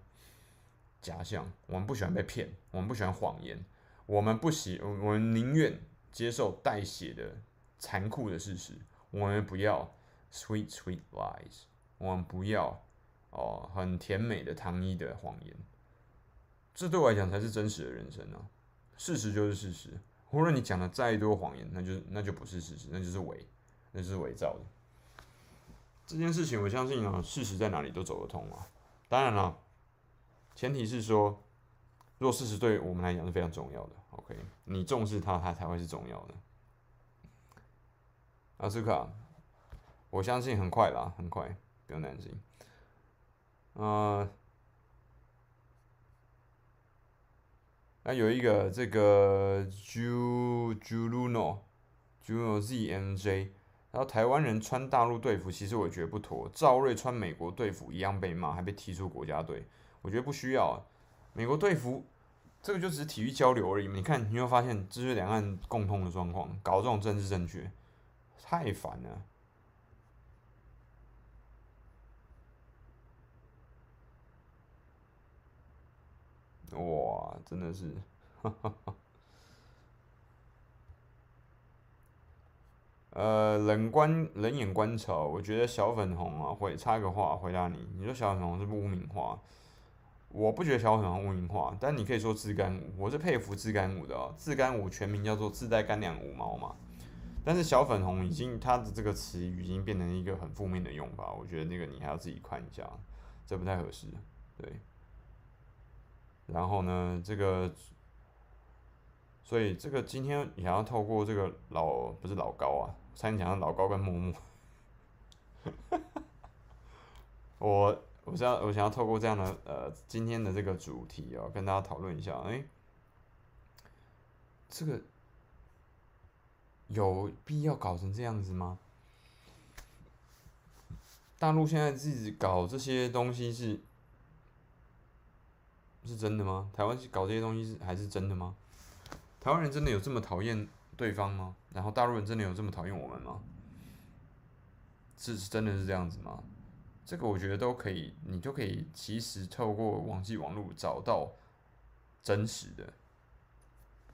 假象，我们不喜欢被骗，我们不喜欢谎言，我们不喜，我们宁愿。接受带血的残酷的事实，我们不要 sweet sweet lies，我们不要哦很甜美的糖衣的谎言，这对我来讲才是真实的人生啊！事实就是事实，无论你讲的再多谎言，那就那就不是事实，那就是伪，那就是伪造的。这件事情我相信啊，事实在哪里都走得通啊。当然了，前提是说，若事实对我们来讲是非常重要的。OK，你重视它，它才会是重要的。阿斯卡，我相信很快啦，很快，不用担心。呃，那有一个这个 JU JUNO JUNO ZMJ，然后台湾人穿大陆队服，其实我觉得不妥。赵瑞穿美国队服一样被骂，还被踢出国家队，我觉得不需要。美国队服。这个就只是体育交流而已。你看，你会发现这是两岸共通的状况，搞这种政治正确，太烦了。哇，真的是，哈哈哈。呃，冷观冷眼观潮，我觉得小粉红啊，会插个话回答你。你说小粉红是污名化？我不觉得小粉红污名化，但你可以说自干五，我是佩服自干五的哦。自干五全名叫做自带干粮五毛嘛，但是小粉红已经它的这个词语已经变成一个很负面的用法，我觉得那个你还要自己看一下，这不太合适。对，然后呢，这个，所以这个今天也要透过这个老不是老高啊，差点讲老高跟木木，我。我想要我想要透过这样的呃今天的这个主题哦，跟大家讨论一下，哎、这个有必要搞成这样子吗？大陆现在自己搞这些东西是是真的吗？台湾搞这些东西是还是真的吗？台湾人真的有这么讨厌对方吗？然后大陆人真的有这么讨厌我们吗？是真的是这样子吗？这个我觉得都可以，你就可以其实透过网际网络找到真实的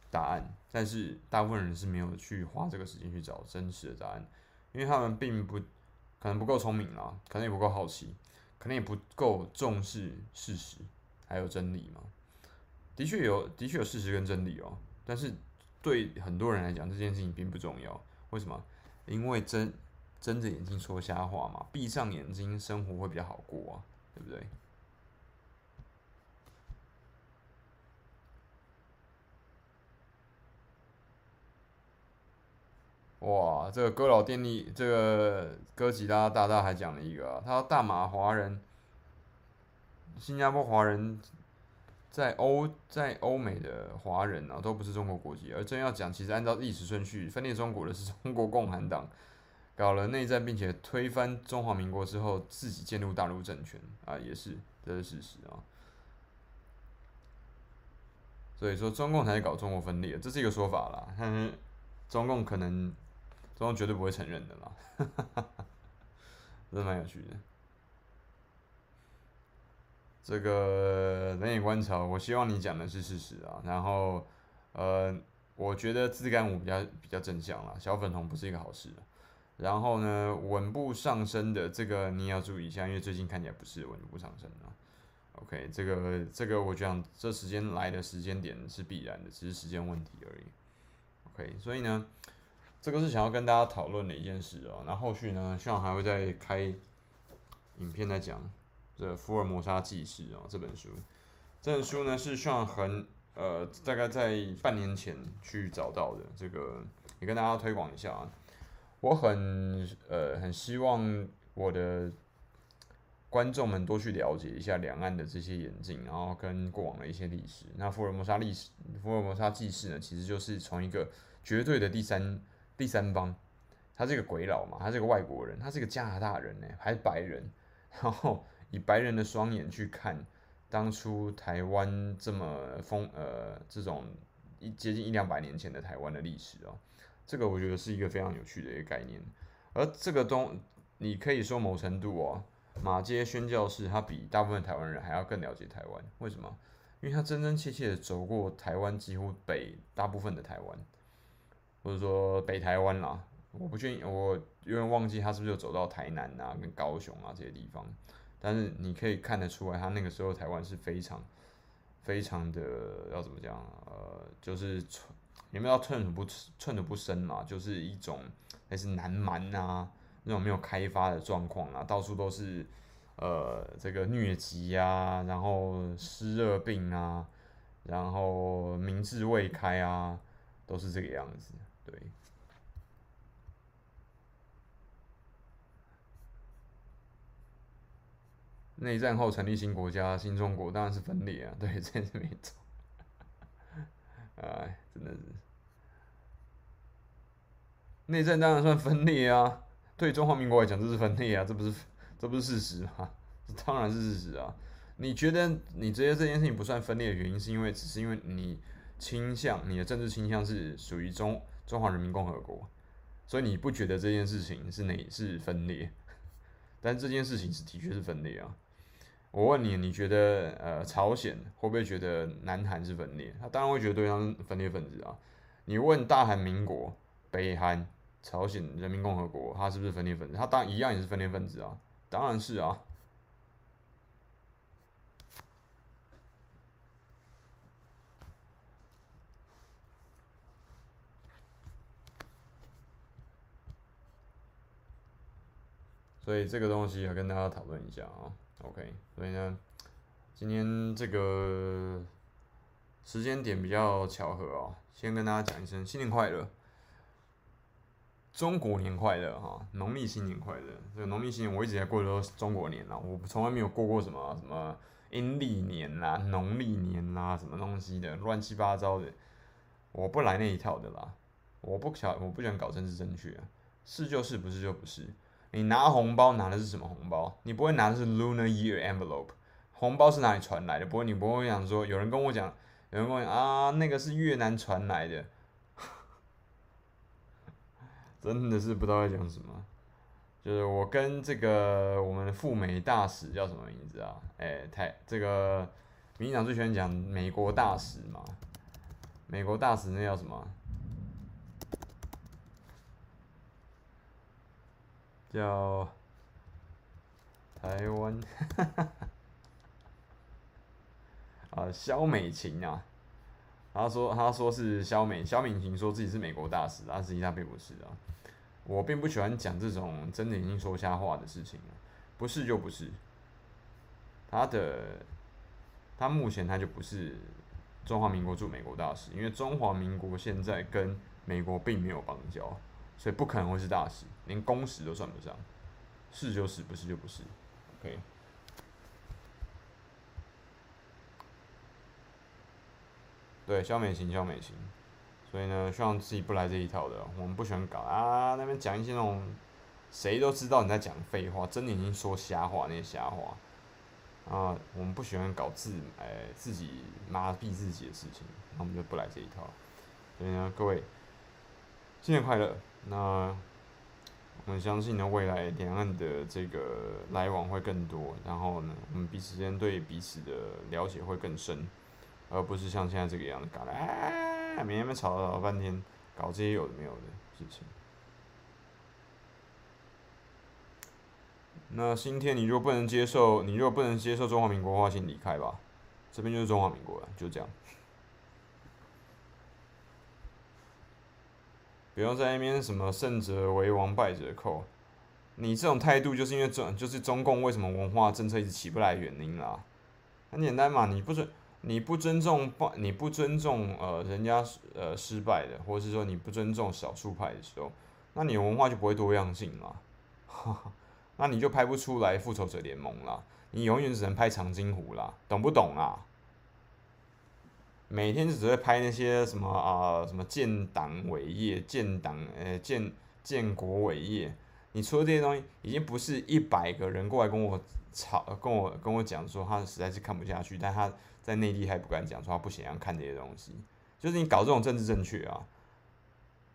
答案，但是大部分人是没有去花这个时间去找真实的答案，因为他们并不可能不够聪明啦，可能也不够好奇，可能也不够重视事实还有真理嘛。的确有，的确有事实跟真理哦。但是对很多人来讲，这件事情并不重要。为什么？因为真睁着眼睛说瞎话嘛，闭上眼睛生活会比较好过啊，对不对？哇，这个哥老电力，这个哥吉拉大大还讲了一个啊，他说大马华人、新加坡华人。在欧在欧美的华人啊，都不是中国国籍。而真要讲，其实按照历史顺序，分裂中国的是中国共产党，搞了内战，并且推翻中华民国之后，自己建立大陆政权啊，也是这是事实啊。所以说，中共才是搞中国分裂，这是一个说法啦。但是中共可能，中共绝对不会承认的啦。真的蛮有趣的。这个人眼观察，我希望你讲的是事实啊。然后，呃，我觉得自干五比较比较正向啦，小粉红不是一个好事。然后呢，稳步上升的这个你也要注意一下，因为最近看起来不是稳步上升啊。OK，这个这个我讲这时间来的时间点是必然的，只是时间问题而已。OK，所以呢，这个是想要跟大家讨论的一件事哦。那后续呢，希望还会再开影片来讲。这《福尔摩沙纪事》哦，这本书，这本书呢是希望很呃，大概在半年前去找到的。这个也跟大家推广一下啊。我很呃很希望我的观众们多去了解一下两岸的这些演进，然后跟过往的一些历史。那福尔摩沙历史，福尔摩沙纪事呢，其实就是从一个绝对的第三第三方，他是个鬼佬嘛，他是个外国人，他是个加拿大人呢，还是白人，然后。以白人的双眼去看当初台湾这么风呃这种一接近一两百年前的台湾的历史哦，这个我觉得是一个非常有趣的一个概念。而这个东你可以说某程度哦，马街宣教士他比大部分台湾人还要更了解台湾，为什么？因为他真真切切的走过台湾几乎北大部分的台湾，或者说北台湾啦，我不确定，我有点忘记他是不是有走到台南啊跟高雄啊这些地方。但是你可以看得出来，他那个时候台湾是非常、非常的要怎么讲？呃，就是，有没有寸土不寸土不生嘛？就是一种还是南蛮啊那种没有开发的状况啊，到处都是呃这个疟疾啊，然后湿热病啊，然后民智未开啊，都是这个样子，对。内战后成立新国家，新中国当然是分裂啊，对，这是没错。哎，真的是，内战当然算分裂啊，对中华民国来讲这是分裂啊，这不是这不是事实吗？这当然是事实啊。你觉得你觉得这件事情不算分裂的原因，是因为只是因为你倾向你的政治倾向是属于中中华人民共和国，所以你不觉得这件事情是哪是分裂？但这件事情是的确是分裂啊。我问你，你觉得呃朝鲜会不会觉得南韩是分裂？他当然会觉得对方是分裂分子啊。你问大韩民国、北韩、朝鲜人民共和国，他是不是分裂分子？他当然一样也是分裂分子啊，当然是啊。所以这个东西要跟大家讨论一下啊。OK，所以呢，今天这个时间点比较巧合哦，先跟大家讲一声新年快乐。中国年快乐哈，农历新年快乐。这个农历新年我一直在过的都是中国年啊，我从来没有过过什么什么阴历年啦、农历年啦什么东西的乱七八糟的，我不来那一套的啦。我不想我不喜欢搞政治正确啊，是就是，不是就不是。你拿红包拿的是什么红包？你不会拿的是 Lunar Year Envelope，红包是哪里传来的？不会，你不会想说有人跟我讲，有人跟我讲啊，那个是越南传来的。真的是不知道在讲什么，就是我跟这个我们的驻美大使叫什么名字啊？哎、欸，太这个民进党最喜欢讲美国大使嘛，美国大使那叫什么？叫台湾，啊，萧美琴啊。他说：“他说是萧美萧美琴说自己是美国大使，但实际上并不是啊。我并不喜欢讲这种睁着眼睛说瞎话的事情，不是就不是。他的他目前他就不是中华民国驻美国大使，因为中华民国现在跟美国并没有邦交，所以不可能会是大使，连公使都算不上。是就是，不是就不是。OK。”对，肖美琴，肖美琴，所以呢，希望自己不来这一套的。我们不喜欢搞啊，那边讲一些那种谁都知道你在讲废话，睁眼睛说瞎话那些瞎话啊。我们不喜欢搞自哎自己麻痹自己的事情，那我们就不来这一套。所以呢，各位新年快乐。那我们相信呢，未来两岸的这个来往会更多，然后呢，我们彼此间对彼此的了解会更深。而不是像现在这个样子搞的，哎，每天们吵了老半天，搞这些有的没有的事情。那今天你若不能接受，你若不能接受中华民国的话，请离开吧。这边就是中华民国了，就这样。不要在那边什么胜者为王，败者寇。你这种态度就是因为中，就是中共为什么文化政策一直起不来原因啦。很简单嘛，你不尊。你不尊重你不尊重呃人家呃失败的，或者是说你不尊重少数派的时候，那你文化就不会多样性了，那你就拍不出来复仇者联盟了，你永远只能拍长津湖了，懂不懂啊？每天就只会拍那些什么啊、什么建党伟业、建党呃建建国伟业，你除了这些东西，已经不是一百个人过来跟我吵，跟我跟我讲说他实在是看不下去，但他。在内地还不敢讲，说他不想要看这些东西，就是你搞这种政治正确啊，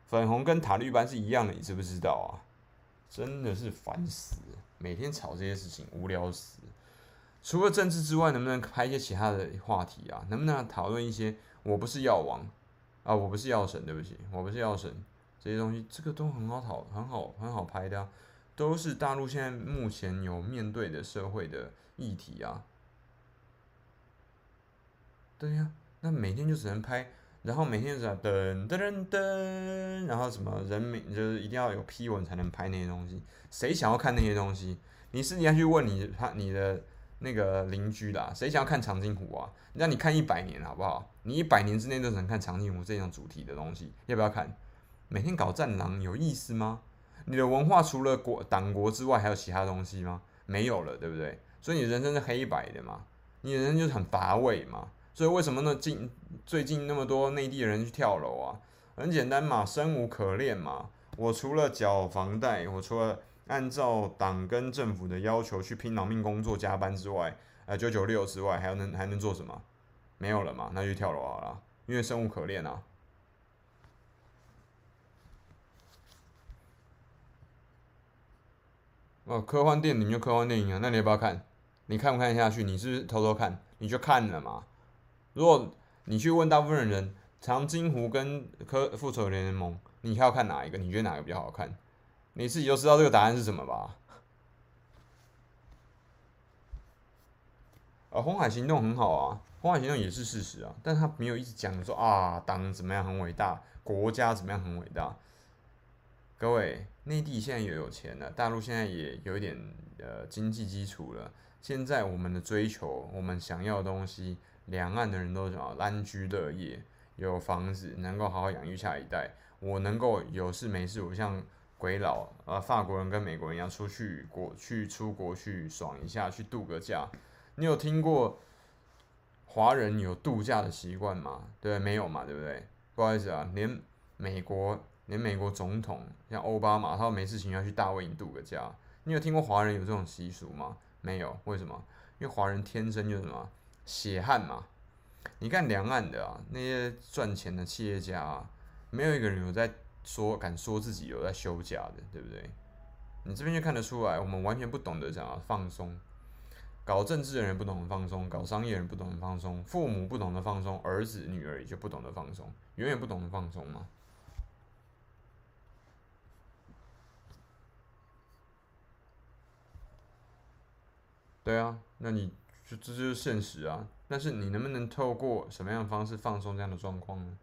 粉红跟塔绿班是一样的，你知不知道啊？真的是烦死，每天吵这些事情，无聊死。除了政治之外，能不能拍一些其他的话题啊？能不能讨论一些？我不是药王啊，我不是药神，对不起，我不是药神。这些东西，这个都很好讨，很好，很好拍的啊，都是大陆现在目前有面对的社会的议题啊。对呀、那每天就只能拍，然后每天只要噔噔噔噔，然后什么人民就是一定要有批文才能拍那些东西，谁想要看那些东西？你是你要去问你他你的那个邻居啦，谁想要看长津湖啊？让你看一百年好不好？你一百年之内都只能看长津湖这样主题的东西，要不要看？每天搞战狼有意思吗？你的文化除了国党国之外，还有其他东西吗？没有了，对不对？所以你人生是黑白的嘛？你的人就是很乏味嘛？所以为什么呢？近最近那么多内地人去跳楼啊？很简单嘛，生无可恋嘛。我除了缴房贷，我除了按照党跟政府的要求去拼老命工作加班之外，呃，九九六之外，还能还能做什么？没有了嘛，那就跳楼好了，因为生无可恋啊。哦，科幻电影就科幻电影啊，那你要不要看？你看不看下去？你是不是偷偷看？你就看了嘛。如果你去问大部分人，长津湖跟科复仇者联盟，你要看哪一个？你觉得哪个比较好看？你自己就知道这个答案是什么吧？啊，红海行动很好啊，红海行动也是事实啊，但他没有一直讲说啊，党怎么样很伟大，国家怎么样很伟大。各位，内地现在也有钱了，大陆现在也有一点呃经济基础了。现在我们的追求，我们想要的东西。两岸的人都想要安居乐业，有房子，能够好好养育下一代。我能够有事没事，我像鬼佬啊，法国人跟美国人一样出去国去出国去爽一下，去度个假。你有听过华人有度假的习惯吗？对，没有嘛，对不对？不好意思啊，连美国连美国总统像奥巴马，他没事情要去大卫营度个假。你有听过华人有这种习俗吗？没有，为什么？因为华人天生就是什么血汗嘛。你看两岸的啊，那些赚钱的企业家啊，没有一个人有在说敢说自己有在休假的，对不对？你这边就看得出来，我们完全不懂得怎样放松。搞政治的人不懂得放松，搞商业人不懂得放松，父母不懂得放松，儿子女儿也就不懂得放松，永远不懂得放松吗？对啊，那你就这就是现实啊。但是你能不能透过什么样的方式放松这样的状况呢？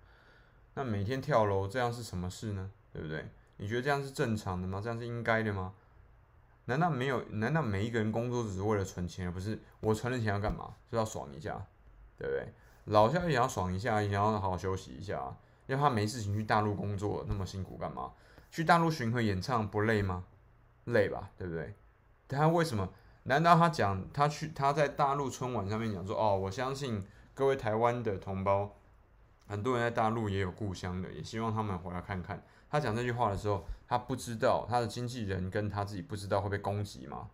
那每天跳楼这样是什么事呢？对不对？你觉得这样是正常的吗？这样是应该的吗？难道没有？难道每一个人工作只是为了存钱，而不是我存了钱要干嘛？就要爽一下，对不对？老夏也要爽一下，也要好好休息一下。因为他没事情去大陆工作，那么辛苦干嘛？去大陆巡回演唱不累吗？累吧，对不对？他为什么？难道他讲他去他在大陆春晚上面讲说哦，我相信各位台湾的同胞，很多人在大陆也有故乡的，也希望他们回来看看。他讲这句话的时候，他不知道他的经纪人跟他自己不知道会被攻击吗？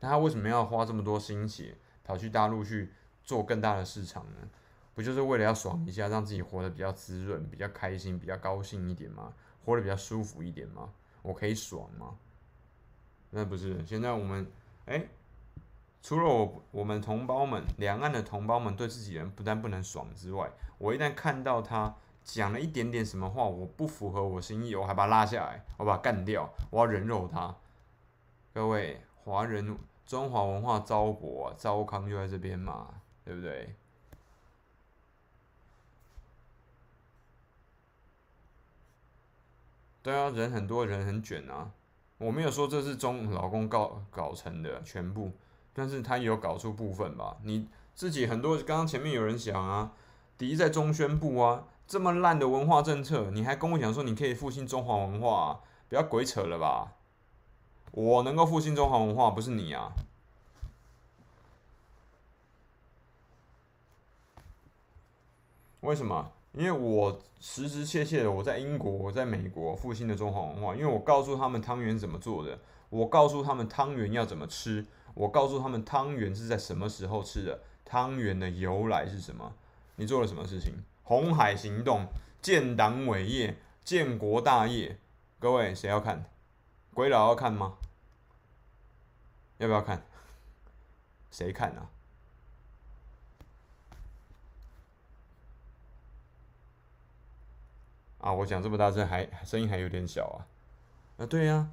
那他为什么要花这么多心血跑去大陆去做更大的市场呢？不就是为了要爽一下，让自己活得比较滋润、比较开心、比较高兴一点吗？活得比较舒服一点吗？我可以爽吗？那不是。现在我们诶，除了我我们同胞们，两岸的同胞们对自己人不但不能爽之外，我一旦看到他。讲了一点点什么话，我不符合我心意，我还把他拉下来，我把他干掉，我要人肉他。各位华人，中华文化糟粕啊，糟糠就在这边嘛，对不对？对啊，人很多人很卷啊，我没有说这是中老公搞搞成的全部，但是他也有搞出部分吧。你自己很多，刚刚前面有人讲啊，敌在中宣部啊。这么烂的文化政策，你还跟我讲说你可以复兴中华文化？不要鬼扯了吧！我能够复兴中华文化，不是你啊？为什么？因为我实实切切的我在英国，我在美国复兴的中华文化，因为我告诉他们汤圆怎么做的，我告诉他们汤圆要怎么吃，我告诉他们汤圆是在什么时候吃的，汤圆的由来是什么？你做了什么事情？红海行动，建党伟业，建国大业，各位谁要看？鬼佬要看吗？要不要看？谁看啊？啊，我讲这么大声，还声音还有点小啊。啊，对呀、啊，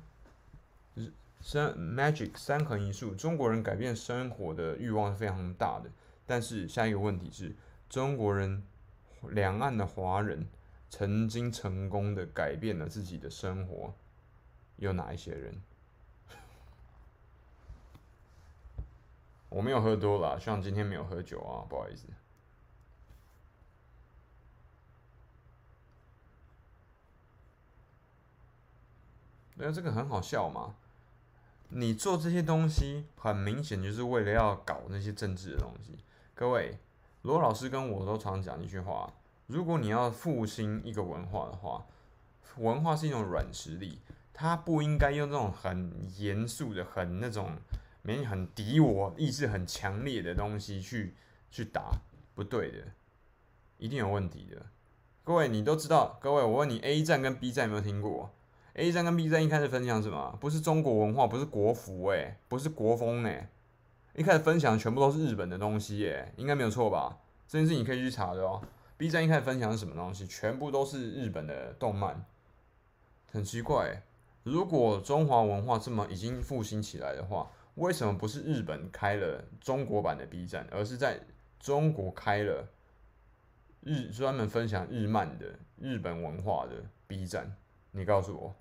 三 magic 三横一竖，中国人改变生活的欲望是非常大的。但是下一个问题是，中国人。两岸的华人曾经成功的改变了自己的生活，有哪一些人？我没有喝多了，希望今天没有喝酒啊，不好意思。对，这个很好笑嘛。你做这些东西，很明显就是为了要搞那些政治的东西，各位。罗老师跟我都常讲一句话：如果你要复兴一个文化的话，文化是一种软实力，它不应该用这种很严肃的、很那种、没很敌我意志很强烈的东西去去打，不对的，一定有问题的。各位，你都知道，各位，我问你，A 站跟 B 站有没有听过？A 站跟 B 站一开始分享什么？不是中国文化，不是国服、欸，诶，不是国风、欸，诶。一开始分享全部都是日本的东西耶，应该没有错吧？这件事你可以去查的哦。B 站一开始分享的什么东西？全部都是日本的动漫，很奇怪。如果中华文化这么已经复兴起来的话，为什么不是日本开了中国版的 B 站，而是在中国开了日专门分享日漫的日本文化的 B 站？你告诉我。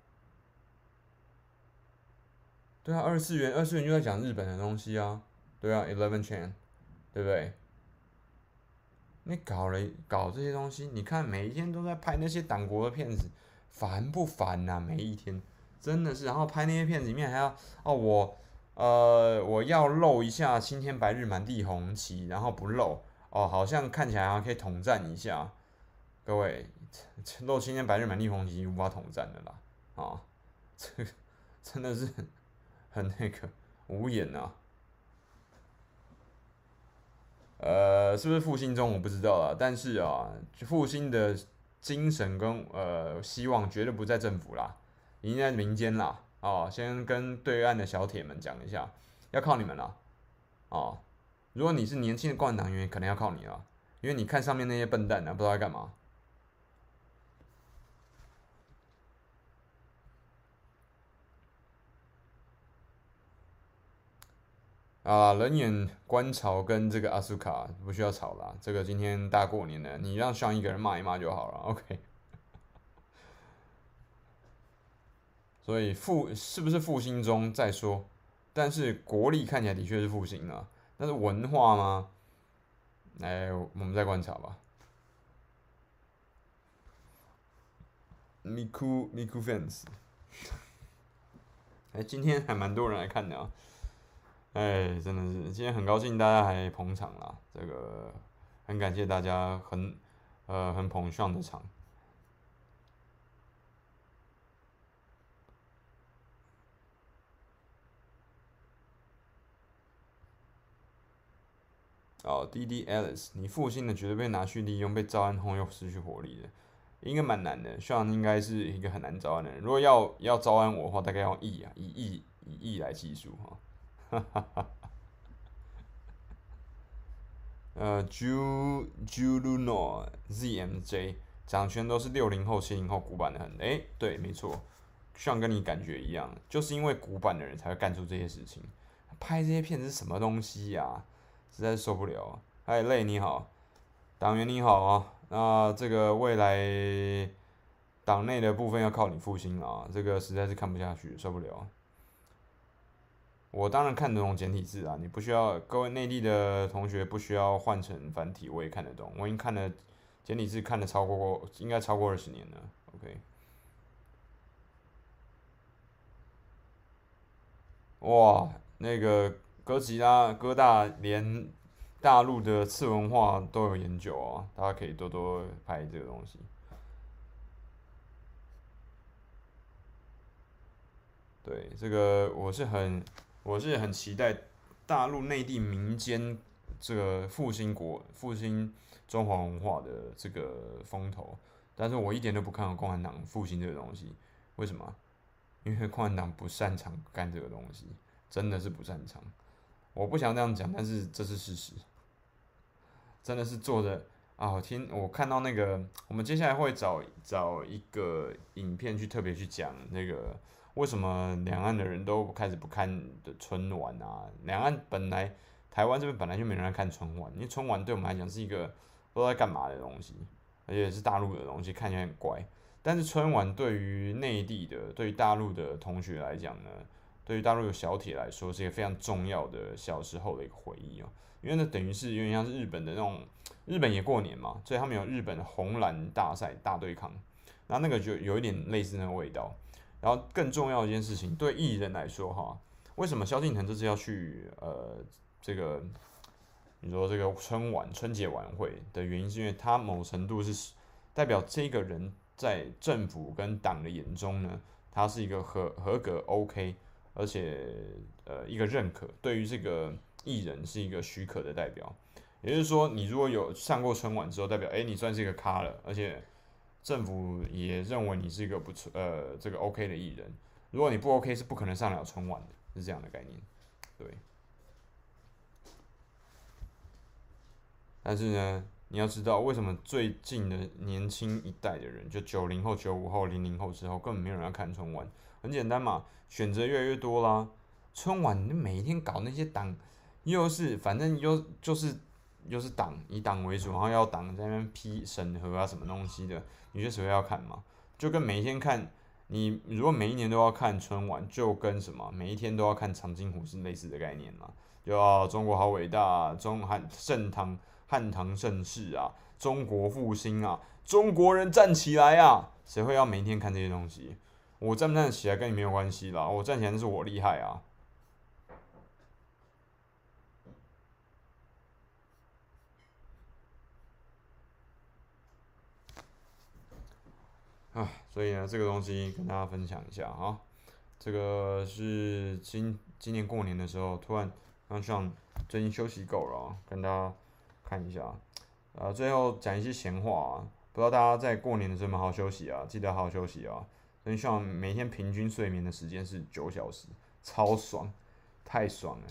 对啊，二次元，二次元就在讲日本的东西啊。对啊，Eleven Chan，对不对？你搞了搞这些东西，你看每一天都在拍那些党国的片子，烦不烦呐？每一天真的是，然后拍那些片子里面还要哦，我呃我要露一下青天白日满地红旗，然后不露哦，好像看起来还可以统战一下。各位，露青天白日满地红旗无法统战的啦，啊、这个真的是很那个无言啊。呃，是不是复兴中我不知道啦，但是啊，复兴的精神跟呃希望绝对不在政府啦。已经在民间啦，哦，先跟对岸的小铁们讲一下，要靠你们了，哦，如果你是年轻的共产党员，可能要靠你了，因为你看上面那些笨蛋呢、啊，不知道在干嘛。啊，人眼观潮跟这个阿苏卡不需要吵了，这个今天大过年的，你让上一个人骂一骂就好了，OK。所以复是不是复兴中再说，但是国力看起来的确是复兴了，但是文化吗？来，我们再观察吧。Miku Miku fans，哎，今天还蛮多人来看的啊，哎，真的是今天很高兴大家还捧场啦，这个很感谢大家很呃很捧上的场。哦，D D Alice，你父亲的绝对被拿去利用，被招安后又失去活力的，应该蛮难的。Sean 应该是一个很难招安的人。如果要要招安我的话，大概要亿啊，以亿以亿来计数哈。哈哈哈。呃，Ju Juluno Z M J，掌权都是六零后、七零后古板的很。诶、对，没错像跟你感觉一样，就是因为古板的人才会干出这些事情。拍这些片子是什么东西呀、实在是受不了，嗨，累你好，党员你好啊，那这个未来党内的部分要靠你复兴啊，这个实在是看不下去，受不了。我当然看得懂简体字啊，你不需要，各位内地的同学不需要换成繁体，我也看得懂，我已经看了简体字看了超过，应该超过二十年了，OK。哇，那个。哥吉拉、哥大连大陆的次文化都有研究啊，大家可以多多拍这个东西。对，这个我是很，我是很期待大陆内地民间这个复兴国、复兴中华文化的这个风头，但是我一点都不看好共产党复兴这个东西。为什么？因为共产党不擅长干这个东西，真的是不擅长。我不想这样讲，但是这是事实，真的是做的啊！我听我看到那个，我们接下来会找找一个影片去特别去讲那个为什么两岸的人都开始不看的春晚啊？两岸本来台湾这边本来就没人来看春晚，因为春晚对我们来讲是一个不知道在干嘛的东西，而且是大陆的东西，看起来很怪。但是春晚对于内地的、对于大陆的同学来讲呢？对于大陆的小铁来说，是一个非常重要的小时候的一个回忆哦，因为那等于是有点像是日本的那种，日本也过年嘛，所以他们有日本红蓝大赛大对抗，然后那个就有一点类似那个味道。然后更重要一件事情，对艺人来说哈，为什么萧敬腾这次要去呃这个你说这个春晚春节晚会的原因，是因为他某程度是代表这个人在政府跟党的眼中呢，他是一个合合格 OK。而且，呃，一个认可对于这个艺人是一个许可的代表，也就是说，你如果有上过春晚之后，代表诶，你算是一个咖了，而且政府也认为你是一个不错，呃，这个 OK 的艺人。如果你不 OK，是不可能上了春晚的，是这样的概念，对。但是呢，你要知道，为什么最近的年轻一代的人，就九零后、九五后、零零后之后，根本没有人要看春晚。很简单嘛，选择越来越多啦。春晚你每一天搞那些党，又是反正又就是又是党以党为主，然后要党在那边批审核啊什么东西的，你觉得谁会要看嘛？就跟每一天看你如果每一年都要看春晚，就跟什么每一天都要看长津湖是类似的概念嘛？就啊，中国好伟大，中汉盛唐汉唐盛世啊，中国复兴啊，中国人站起来啊，谁会要每一天看这些东西？我站不站起来跟你没有关系啦，我站起来那是我厉害啊。啊，所以呢，这个东西跟大家分享一下啊。这个是今今年过年的时候，突然刚上最近休息够了，跟大家看一下。呃，最后讲一些闲话啊，不知道大家在过年的时候有没有好好休息啊？记得好好休息啊。真希望每天平均睡眠的时间是九小时，超爽，太爽了。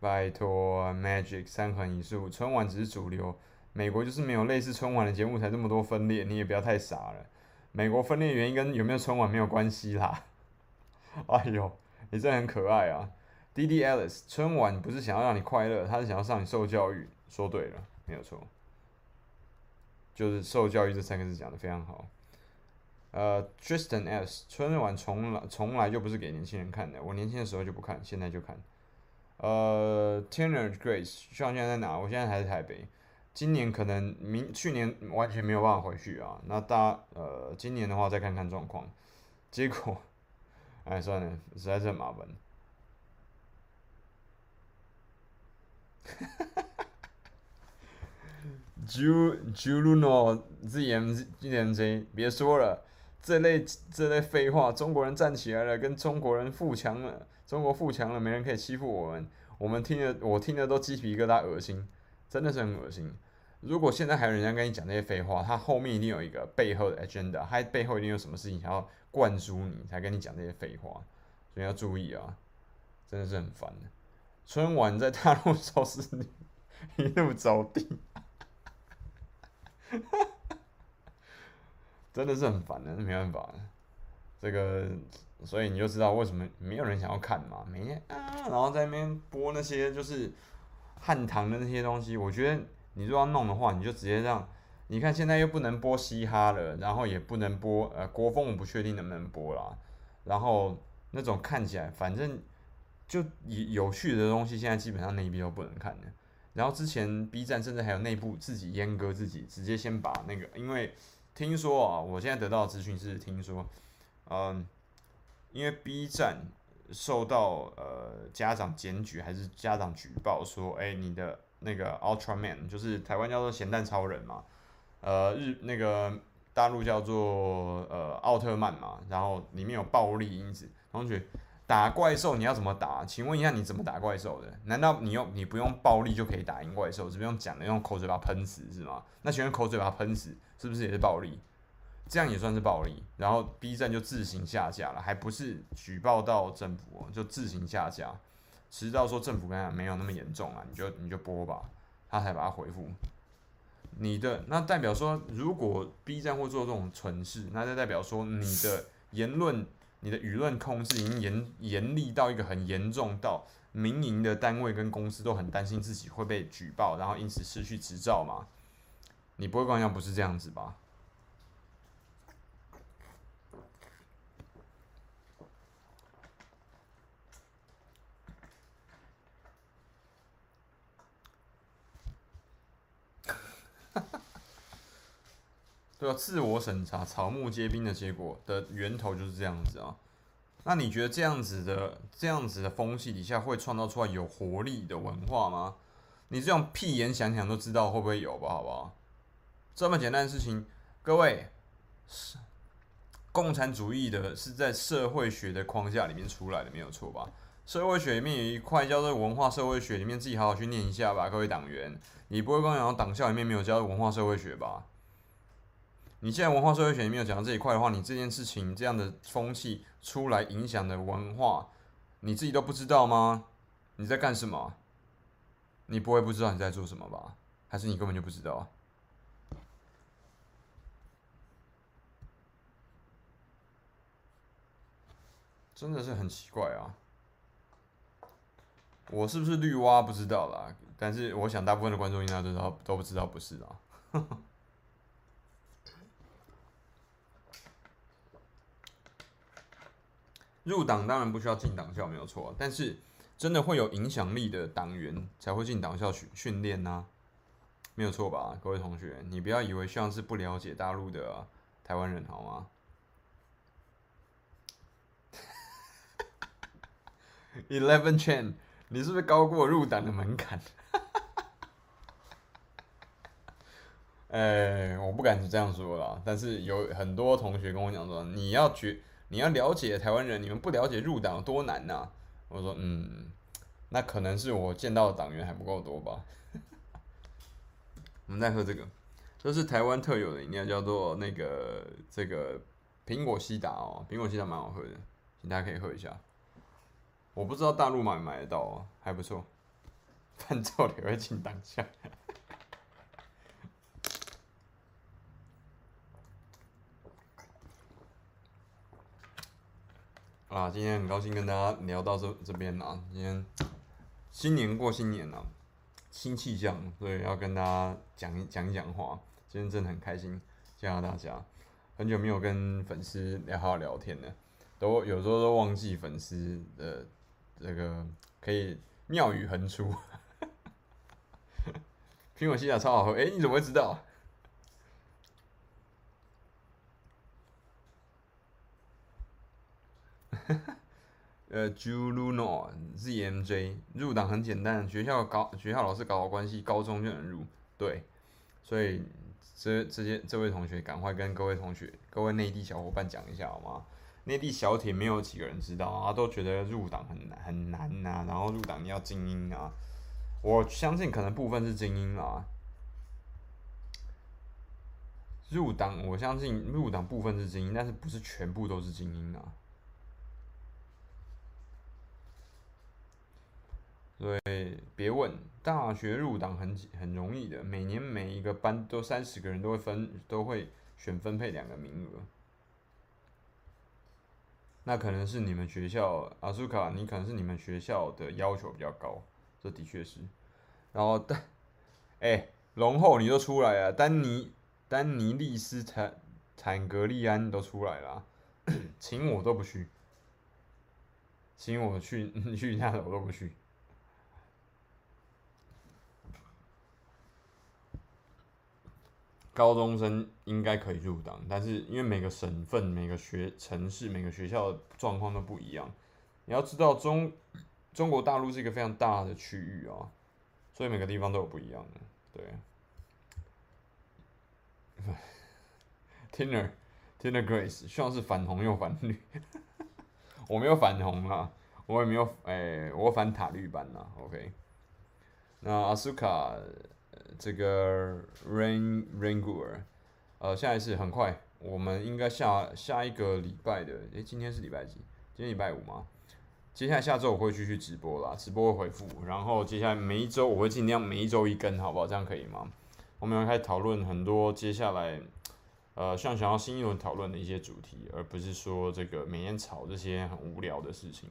拜托，Magic 三横一竖，春晚只是主流。美国就是没有类似春晚的节目才这么多分裂，你也不要太傻了。美国分裂原因跟有没有春晚没有关系啦。哎呦，你真的很可爱啊，DD Alice，春晚不是想要让你快乐，他是想要让你受教育。说对了，没有错，就是受教育这三个字讲的非常好。呃，Tristan S，春晚从来从来就不是给年轻人看的，我年轻的时候就不看，现在就看。呃，Tanner Grace，希望现在在哪？我现在还在台北。今年可能明去年完全没有办法回去啊，那大家呃今年的话再看看状况，结果 哎算了，实在是很麻烦。哈哈哈哈 Ju Juno ZM ZMZ，别说了，这类这类废话，中国人站起来了，跟中国人富强了，中国富强了，没人可以欺负我们，我们听着我听着都鸡皮疙瘩，恶心，真的是很恶心。如果现在还有人家跟你讲这些废话，他后面一定有一个背后的 agenda，他背后一定有什么事情想要灌输你，才跟你讲这些废话，所以要注意啊，真的是很烦的。春晚在大陆收视率一路走低，真的是很烦的，没办法。这个，所以你就知道为什么没有人想要看嘛，每天啊，然后在那边播那些就是汉唐的那些东西，我觉得。你如果要弄的话，你就直接让，你看现在又不能播嘻哈了，然后也不能播呃国风，我不确定能不能播啦。然后那种看起来反正就有有趣的东西，现在基本上那一边都不能看了。然后之前 B 站甚至还有内部自己阉割自己，直接先把那个，因为听说啊，我现在得到的资讯是听说，嗯，因为 B 站受到呃家长检举还是家长举报说，哎你的。那个 Ultraman 就是台湾叫做咸蛋超人嘛，呃日那个大陆叫做呃奥特曼嘛，然后里面有暴力因子。同学打怪兽你要怎么打？请问一下你怎么打怪兽的？难道你用你不用暴力就可以打赢怪兽？只不用讲的用口水把它喷死是吗？那请问口水把它喷死是不是也是暴力？这样也算是暴力？然后 B 站就自行下架了，还不是举报到政府，就自行下架。直到说政府跟他没有那么严重啊，你就你就播吧，他才把它回复。你的那代表说，如果 B 站会做这种蠢事，那就代表说你的言论、你的舆论控制已经严严厉到一个很严重到民营的单位跟公司都很担心自己会被举报，然后因此失去执照嘛？你不会跟我讲不是这样子吧？对啊，自我审查、草木皆兵的结果的源头就是这样子啊。那你觉得这样子的、这样子的风气底下会创造出来有活力的文化吗？你这种屁眼想想都知道会不会有吧？好不好？这么简单的事情，各位，是共产主义的是在社会学的框架里面出来的，没有错吧？社会学里面有一块叫做文化社会学，里面自己好好去念一下吧，各位党员。你不会跟我讲党校里面没有教文化社会学吧？你现在文化社会学里面有讲到这一块的话，你这件事情这样的风气出来影响的文化，你自己都不知道吗？你在干什么？你不会不知道你在做什么吧？还是你根本就不知道？真的是很奇怪啊！我是不是绿蛙不知道啦，但是我想大部分的观众应该都知道，都不知道不是啊。入党当然不需要进党校，没有错。但是真的会有影响力的党员才会进党校训训练呐，没有错吧，各位同学？你不要以为像是不了解大陆的、台湾人好吗？Eleven Chen，你是不是高过入党的门槛？哎、欸，我不敢这样说啦，但是有很多同学跟我讲说，你要去，你要了解台湾人，你们不了解入党多难呐、我说，嗯，那可能是我见到的党员还不够多吧。我们再喝这个，这是台湾特有的饮料，叫做那个这个苹果西打哦，苹果西打蛮好喝的，请大家可以喝一下。我不知道大陆买不买得到哦，还不错。犯错也会进当下。啊，今天很高兴跟大家聊到这这边啊，今天新年过新年了，新气象，所以要跟大家讲一讲一讲话。今天真的很开心见到大家，很久没有跟粉丝聊好聊天了，都有时候都忘记粉丝的这个可以妙语横出。苹果西打超好喝，哎、你怎么会知道？呃，Juluno ZMJ 入党很简单，学校搞学校老师搞好关系，高中就能入。对，所以这这些这位同学赶快跟各位同学、各位内地小伙伴讲一下好吗？内地小铁没有几个人知道啊，都觉得入党很难很难呐、然后入党要精英啊。我相信可能部分是精英啊。入党我相信入党部分是精英，但是不是全部都是精英啊。对，别问，大学入党很很容易的，每年每一个班都三十个人都会分，都会选分配两个名额。那可能是你们学校，阿苏卡，你可能是你们学校的要求比较高，这的确是。然后但，哎，龙后你都出来了，丹尼丹尼利斯坦坦格利安都出来了，请我都不去，请我去 去一下我都不去。高中生应该可以入党，但是因为每个省份、每个学城市、每个学校的状况都不一样。你要知道中，中国大陆是一个非常大的区域啊，所以每个地方都有不一样的。对，Tina Tina Grace 希望是反红又反绿，我没有反红啊，我也没有哎、我反塔绿班啊。OK，那阿苏卡。这个 Rain Raingur，呃，下一次很快，我们应该下下一个礼拜的，诶，今天是礼拜几？今天礼拜五吗？接下来下周我会继续直播啦，直播会回复，然后接下来每一周我会尽量每一周一更，好不好？这样可以吗？我们要开始讨论很多接下来，呃，像想要新一轮讨论的一些主题，而不是说这个每天吵这些很无聊的事情。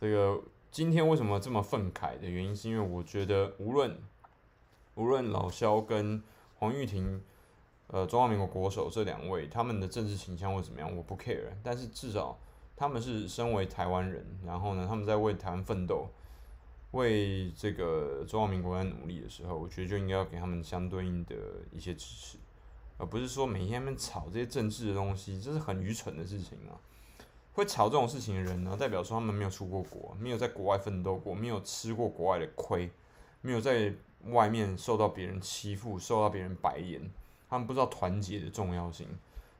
这个今天为什么这么愤慨的原因，是因为我觉得无论。无论老萧跟黄玉婷，呃，中华民国国手这两位，他们的政治倾向会怎么样，我不 care。但是至少他们是身为台湾人，然后呢，他们在为台湾奋斗，为这个中华民国在努力的时候，我觉得就应该要给他们相对应的一些支持，而不是说每天他们吵这些政治的东西，这是很愚蠢的事情啊！会吵这种事情的人呢，代表说他们没有出过国，没有在国外奋斗过，没有吃过国外的亏，没有在。外面受到别人欺负，受到别人白眼，他们不知道团结的重要性，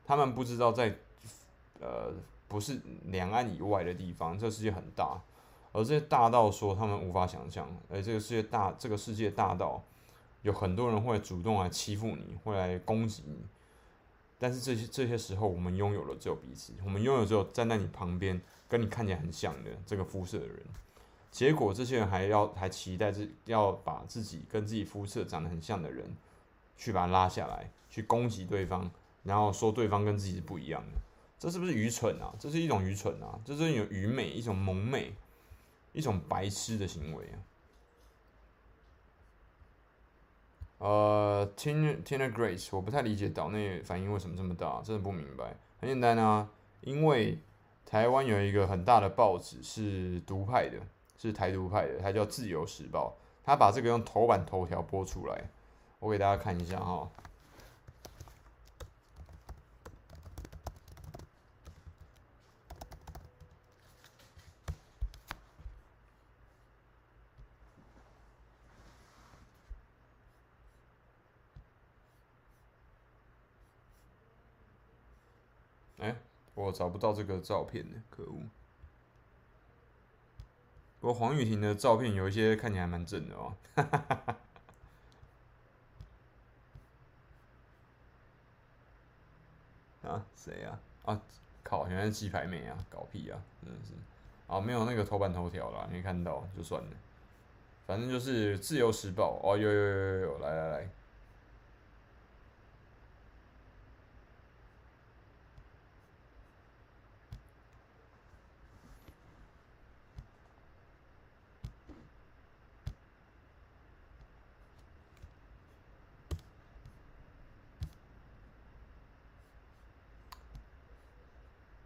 他们不知道在呃不是两岸以外的地方，这个世界很大，而这些大到说他们无法想象，而这个世界大，这个世界大到有很多人会主动来欺负你，会来攻击你，但是这些这些时候，我们拥有了只有彼此，我们拥有只有站在你旁边，跟你看起来很像的这个肤色的人。结果这些人还要还期待自要把自己跟自己肤色长得很像的人，去把他拉下来，去攻击对方，然后说对方跟自己是不一样的，这是不是愚蠢啊？这是一种愚蠢啊！这是一种愚昧，一种蒙昧，一种白痴的行为啊！呃，Tina Tina Grace，我不太理解岛内反应为什么这么大，真的不明白。很简单啊，因为台湾有一个很大的报纸是独派的。是台独派的，他叫《自由时报》，他把这个用头版头条播出来，我给大家看一下哈。哎，我找不到这个照片呢，可恶！不过黄雨婷的照片有一些看起来蛮正的哦。啊，谁啊？啊，靠！原来是鸡排妹啊，搞屁啊！真的是，啊，没有那个头版头条啦，没看到就算了。反正就是《自由时报》哦，有有有有有，来来来。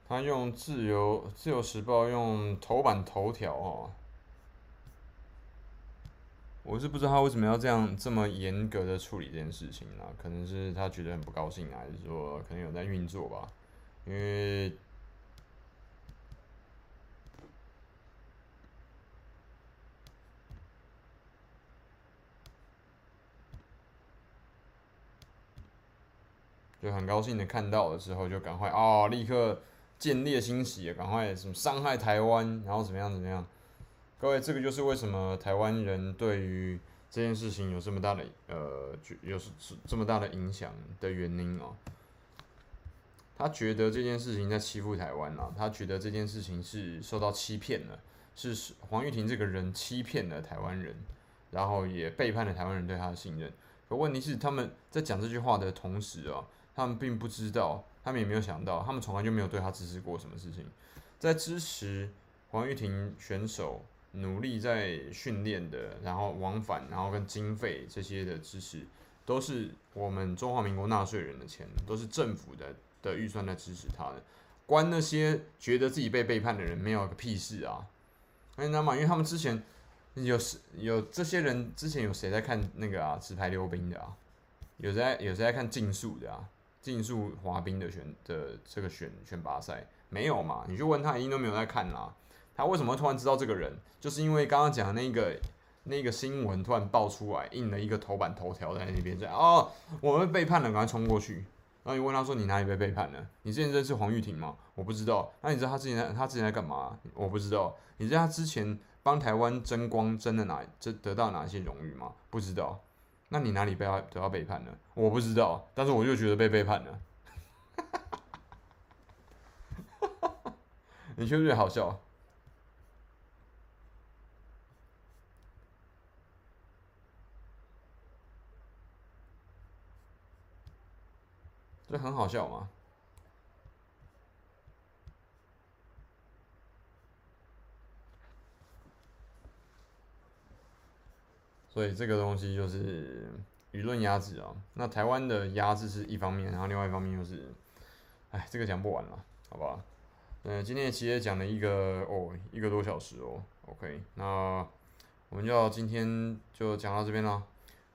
他用自由自由时报用头版头条哦，我是不知道他为什么要这样这么严格的处理这件事情啊？可能是他觉得很不高兴，还是说可能有在运作吧？因为就很高兴的看到了之后，就赶快哦，立刻。见猎心喜，赶快什么伤害台湾，然后怎么样怎么样？各位，这个就是为什么台湾人对于这件事情有这么大的呃，有是这么大的影响的原因哦。他觉得这件事情在欺负台湾啊，他觉得这件事情是受到欺骗了，是黄玉婷这个人欺骗了台湾人，然后也背叛了台湾人对他的信任。可问题是，他们在讲这句话的同时啊，他们并不知道。他们也没有想到，他们从来就没有对他支持过什么事情。在支持黄玉婷选手努力在训练的，然后往返，然后跟经费这些的支持，都是我们中华民国纳税人的钱，都是政府的的预算在支持他的。关那些觉得自己被背叛的人没有个屁事啊！你知道吗？因为他们之前有有这些人，之前有谁在看那个啊？直牌溜冰的啊？有在有在看竞速的啊？竞速滑冰的选的这个选选拔赛没有嘛？你就问他，一定都没有在看啦。他为什么突然知道这个人？就是因为刚刚讲的那个那个新闻突然爆出来，印了一个头版头条在那边，在哦，我们背叛了，赶快冲过去。然后你问他说：“你哪里被背叛了？你之前认识黄玉婷吗？”我不知道。那你知道他之前在他之前在干嘛？我不知道。你知道他之前帮台湾争光争了哪争得到哪些荣誉吗？不知道。那你哪里被他得到背叛了？我不知道，但是我就觉得被背叛了。你觉不觉得好笑？这很好笑吗？所以这个东西就是舆论压制啊。那台湾的压制是一方面，然后另外一方面就是，哎，这个讲不完了，好吧？嗯，今天其实也讲了一个哦，一个多小时哦。OK，那我们就要今天就讲到这边了。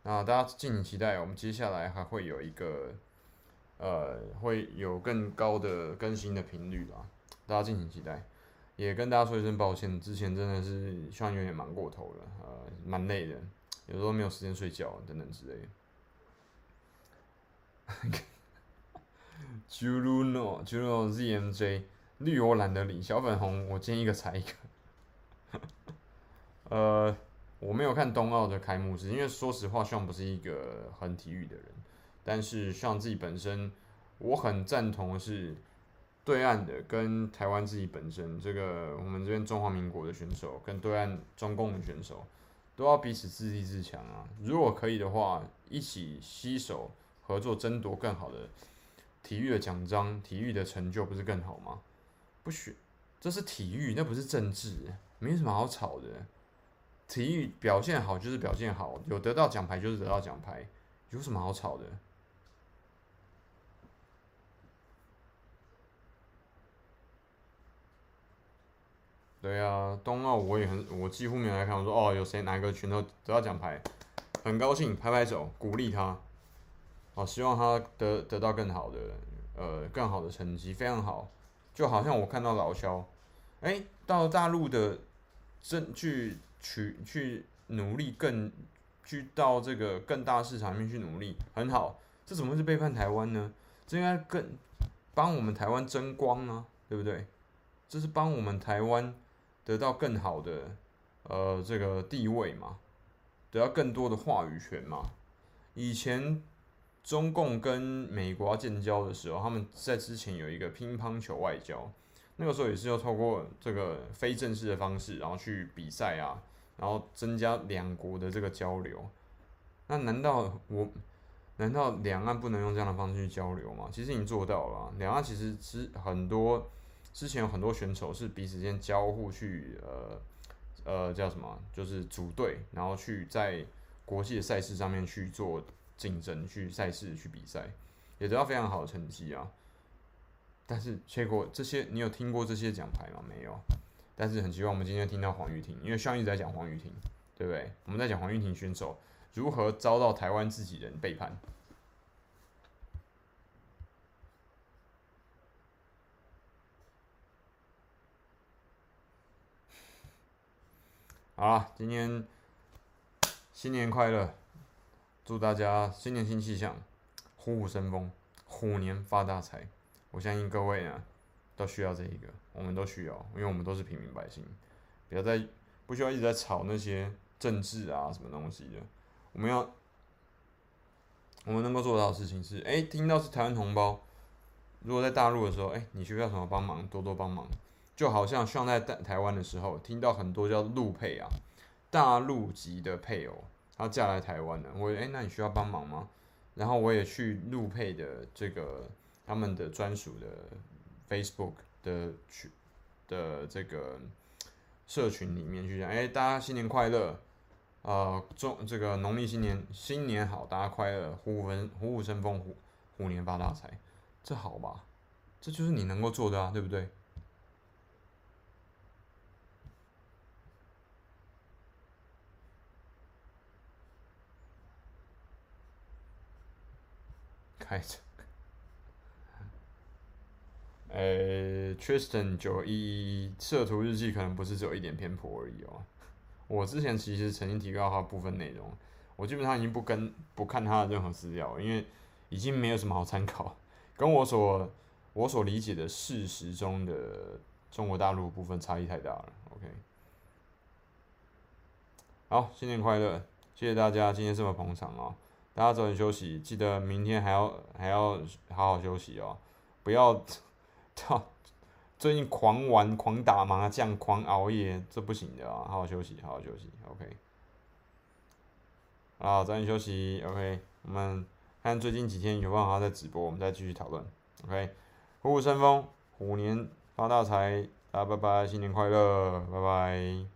那大家敬请期待，我们接下来还会有一个，呃，会有更高的更新的频率吧。大家敬请期待。也跟大家说一声抱歉，之前真的是希望有点忙过头了，呃，蛮累的。有时候没有时间睡觉等等之类的。Juno，Juno ZMJ，绿我懒得理，小粉红我见一个踩一个。呃，我没有看冬奥的开幕式，因为说实话，像不是一个很体育的人，但是像自己本身，我很赞同的是对岸的跟台湾自己本身，这个我们这边中华民国的选手跟对岸中共的选手。都要彼此自立自强啊！如果可以的话，一起携手合作，争夺更好的体育的奖章、体育的成就，不是更好吗？不许，这是体育，那不是政治，没什么好吵的。体育表现好就是表现好，有得到奖牌就是得到奖牌，有什么好吵的？对啊，冬奥我也很，我几乎没有来看。我说哦，有谁哪一个拳头得到奖牌？很高兴，拍拍手鼓励他，好，希望他得得到更好的呃更好的成绩，非常好。就好像我看到老萧，哎、到大陆的正去取去努力更去到这个更大市场里面去努力，很好。这怎么会是背叛台湾呢？这应该更帮我们台湾争光呢、啊，对不对？这是帮我们台湾得到更好的呃这个地位嘛，得到更多的话语权嘛。以前中共跟美国建交的时候，他们在之前有一个乒乓球外交，那个时候也是要透过这个非正式的方式，然后去比赛啊，然后增加两国的这个交流。那难道我？难道两岸不能用这样的方式去交流吗？其实已经做到了。两岸其实是很多之前有很多选手是彼此间交互去呃呃叫什么，就是组队，然后去在国际的赛事上面去做竞争，去赛事去比赛，也得到非常好的成绩啊。但是结果这些你有听过这些奖牌吗？没有。但是很希望我们今天听到黄玉婷，因为上一直在讲黄玉婷，对不对？我们在讲黄玉婷选手。如何遭到台湾自己人背叛？好了，今天新年快乐，祝大家新年新气象，虎虎生风，虎年发大财。我相信各位呢都需要这一个，我们都需要，因为我们都是平民百姓，不要再不需要一直在吵那些政治啊什么东西的。我们要，我们能够做到的事情是，哎，听到是台湾同胞，如果在大陆的时候，哎，你需要什么帮忙，多多帮忙。就好像像在台台湾的时候，听到很多叫陆配啊，大陆籍的配偶，他嫁来台湾了，我哎，那你需要帮忙吗？然后我也去陆配的这个他们的专属的 Facebook 的群的这个社群里面去讲，哎，大家新年快乐。呃，中这个农历新年新年好，大家快乐，虎虎生虎虎生风，虎虎年发大财，这好吧？这就是你能够做的啊，对不对？开着。呃，Tristan 九一一摄图日记可能不是只有一点偏颇而已哦。我之前其实曾经提到他部分内容，我基本上已经不跟不看他的任何资料，因为已经没有什么好参考，跟我所我所理解的事实中的中国大陆部分差异太大了。OK，好，新年快乐，谢谢大家今天这么捧场哦，大家早点休息，记得明天还要还要好好休息哦，不要 操。最近狂玩、狂打麻将、狂熬夜，这不行的啊！好好休息，好好休息，OK。好，早点休息，OK。我们看最近几天有办法再直播，我们再继续讨论，OK。虎虎生风，虎年发大财，大家拜拜，新年快乐，拜拜。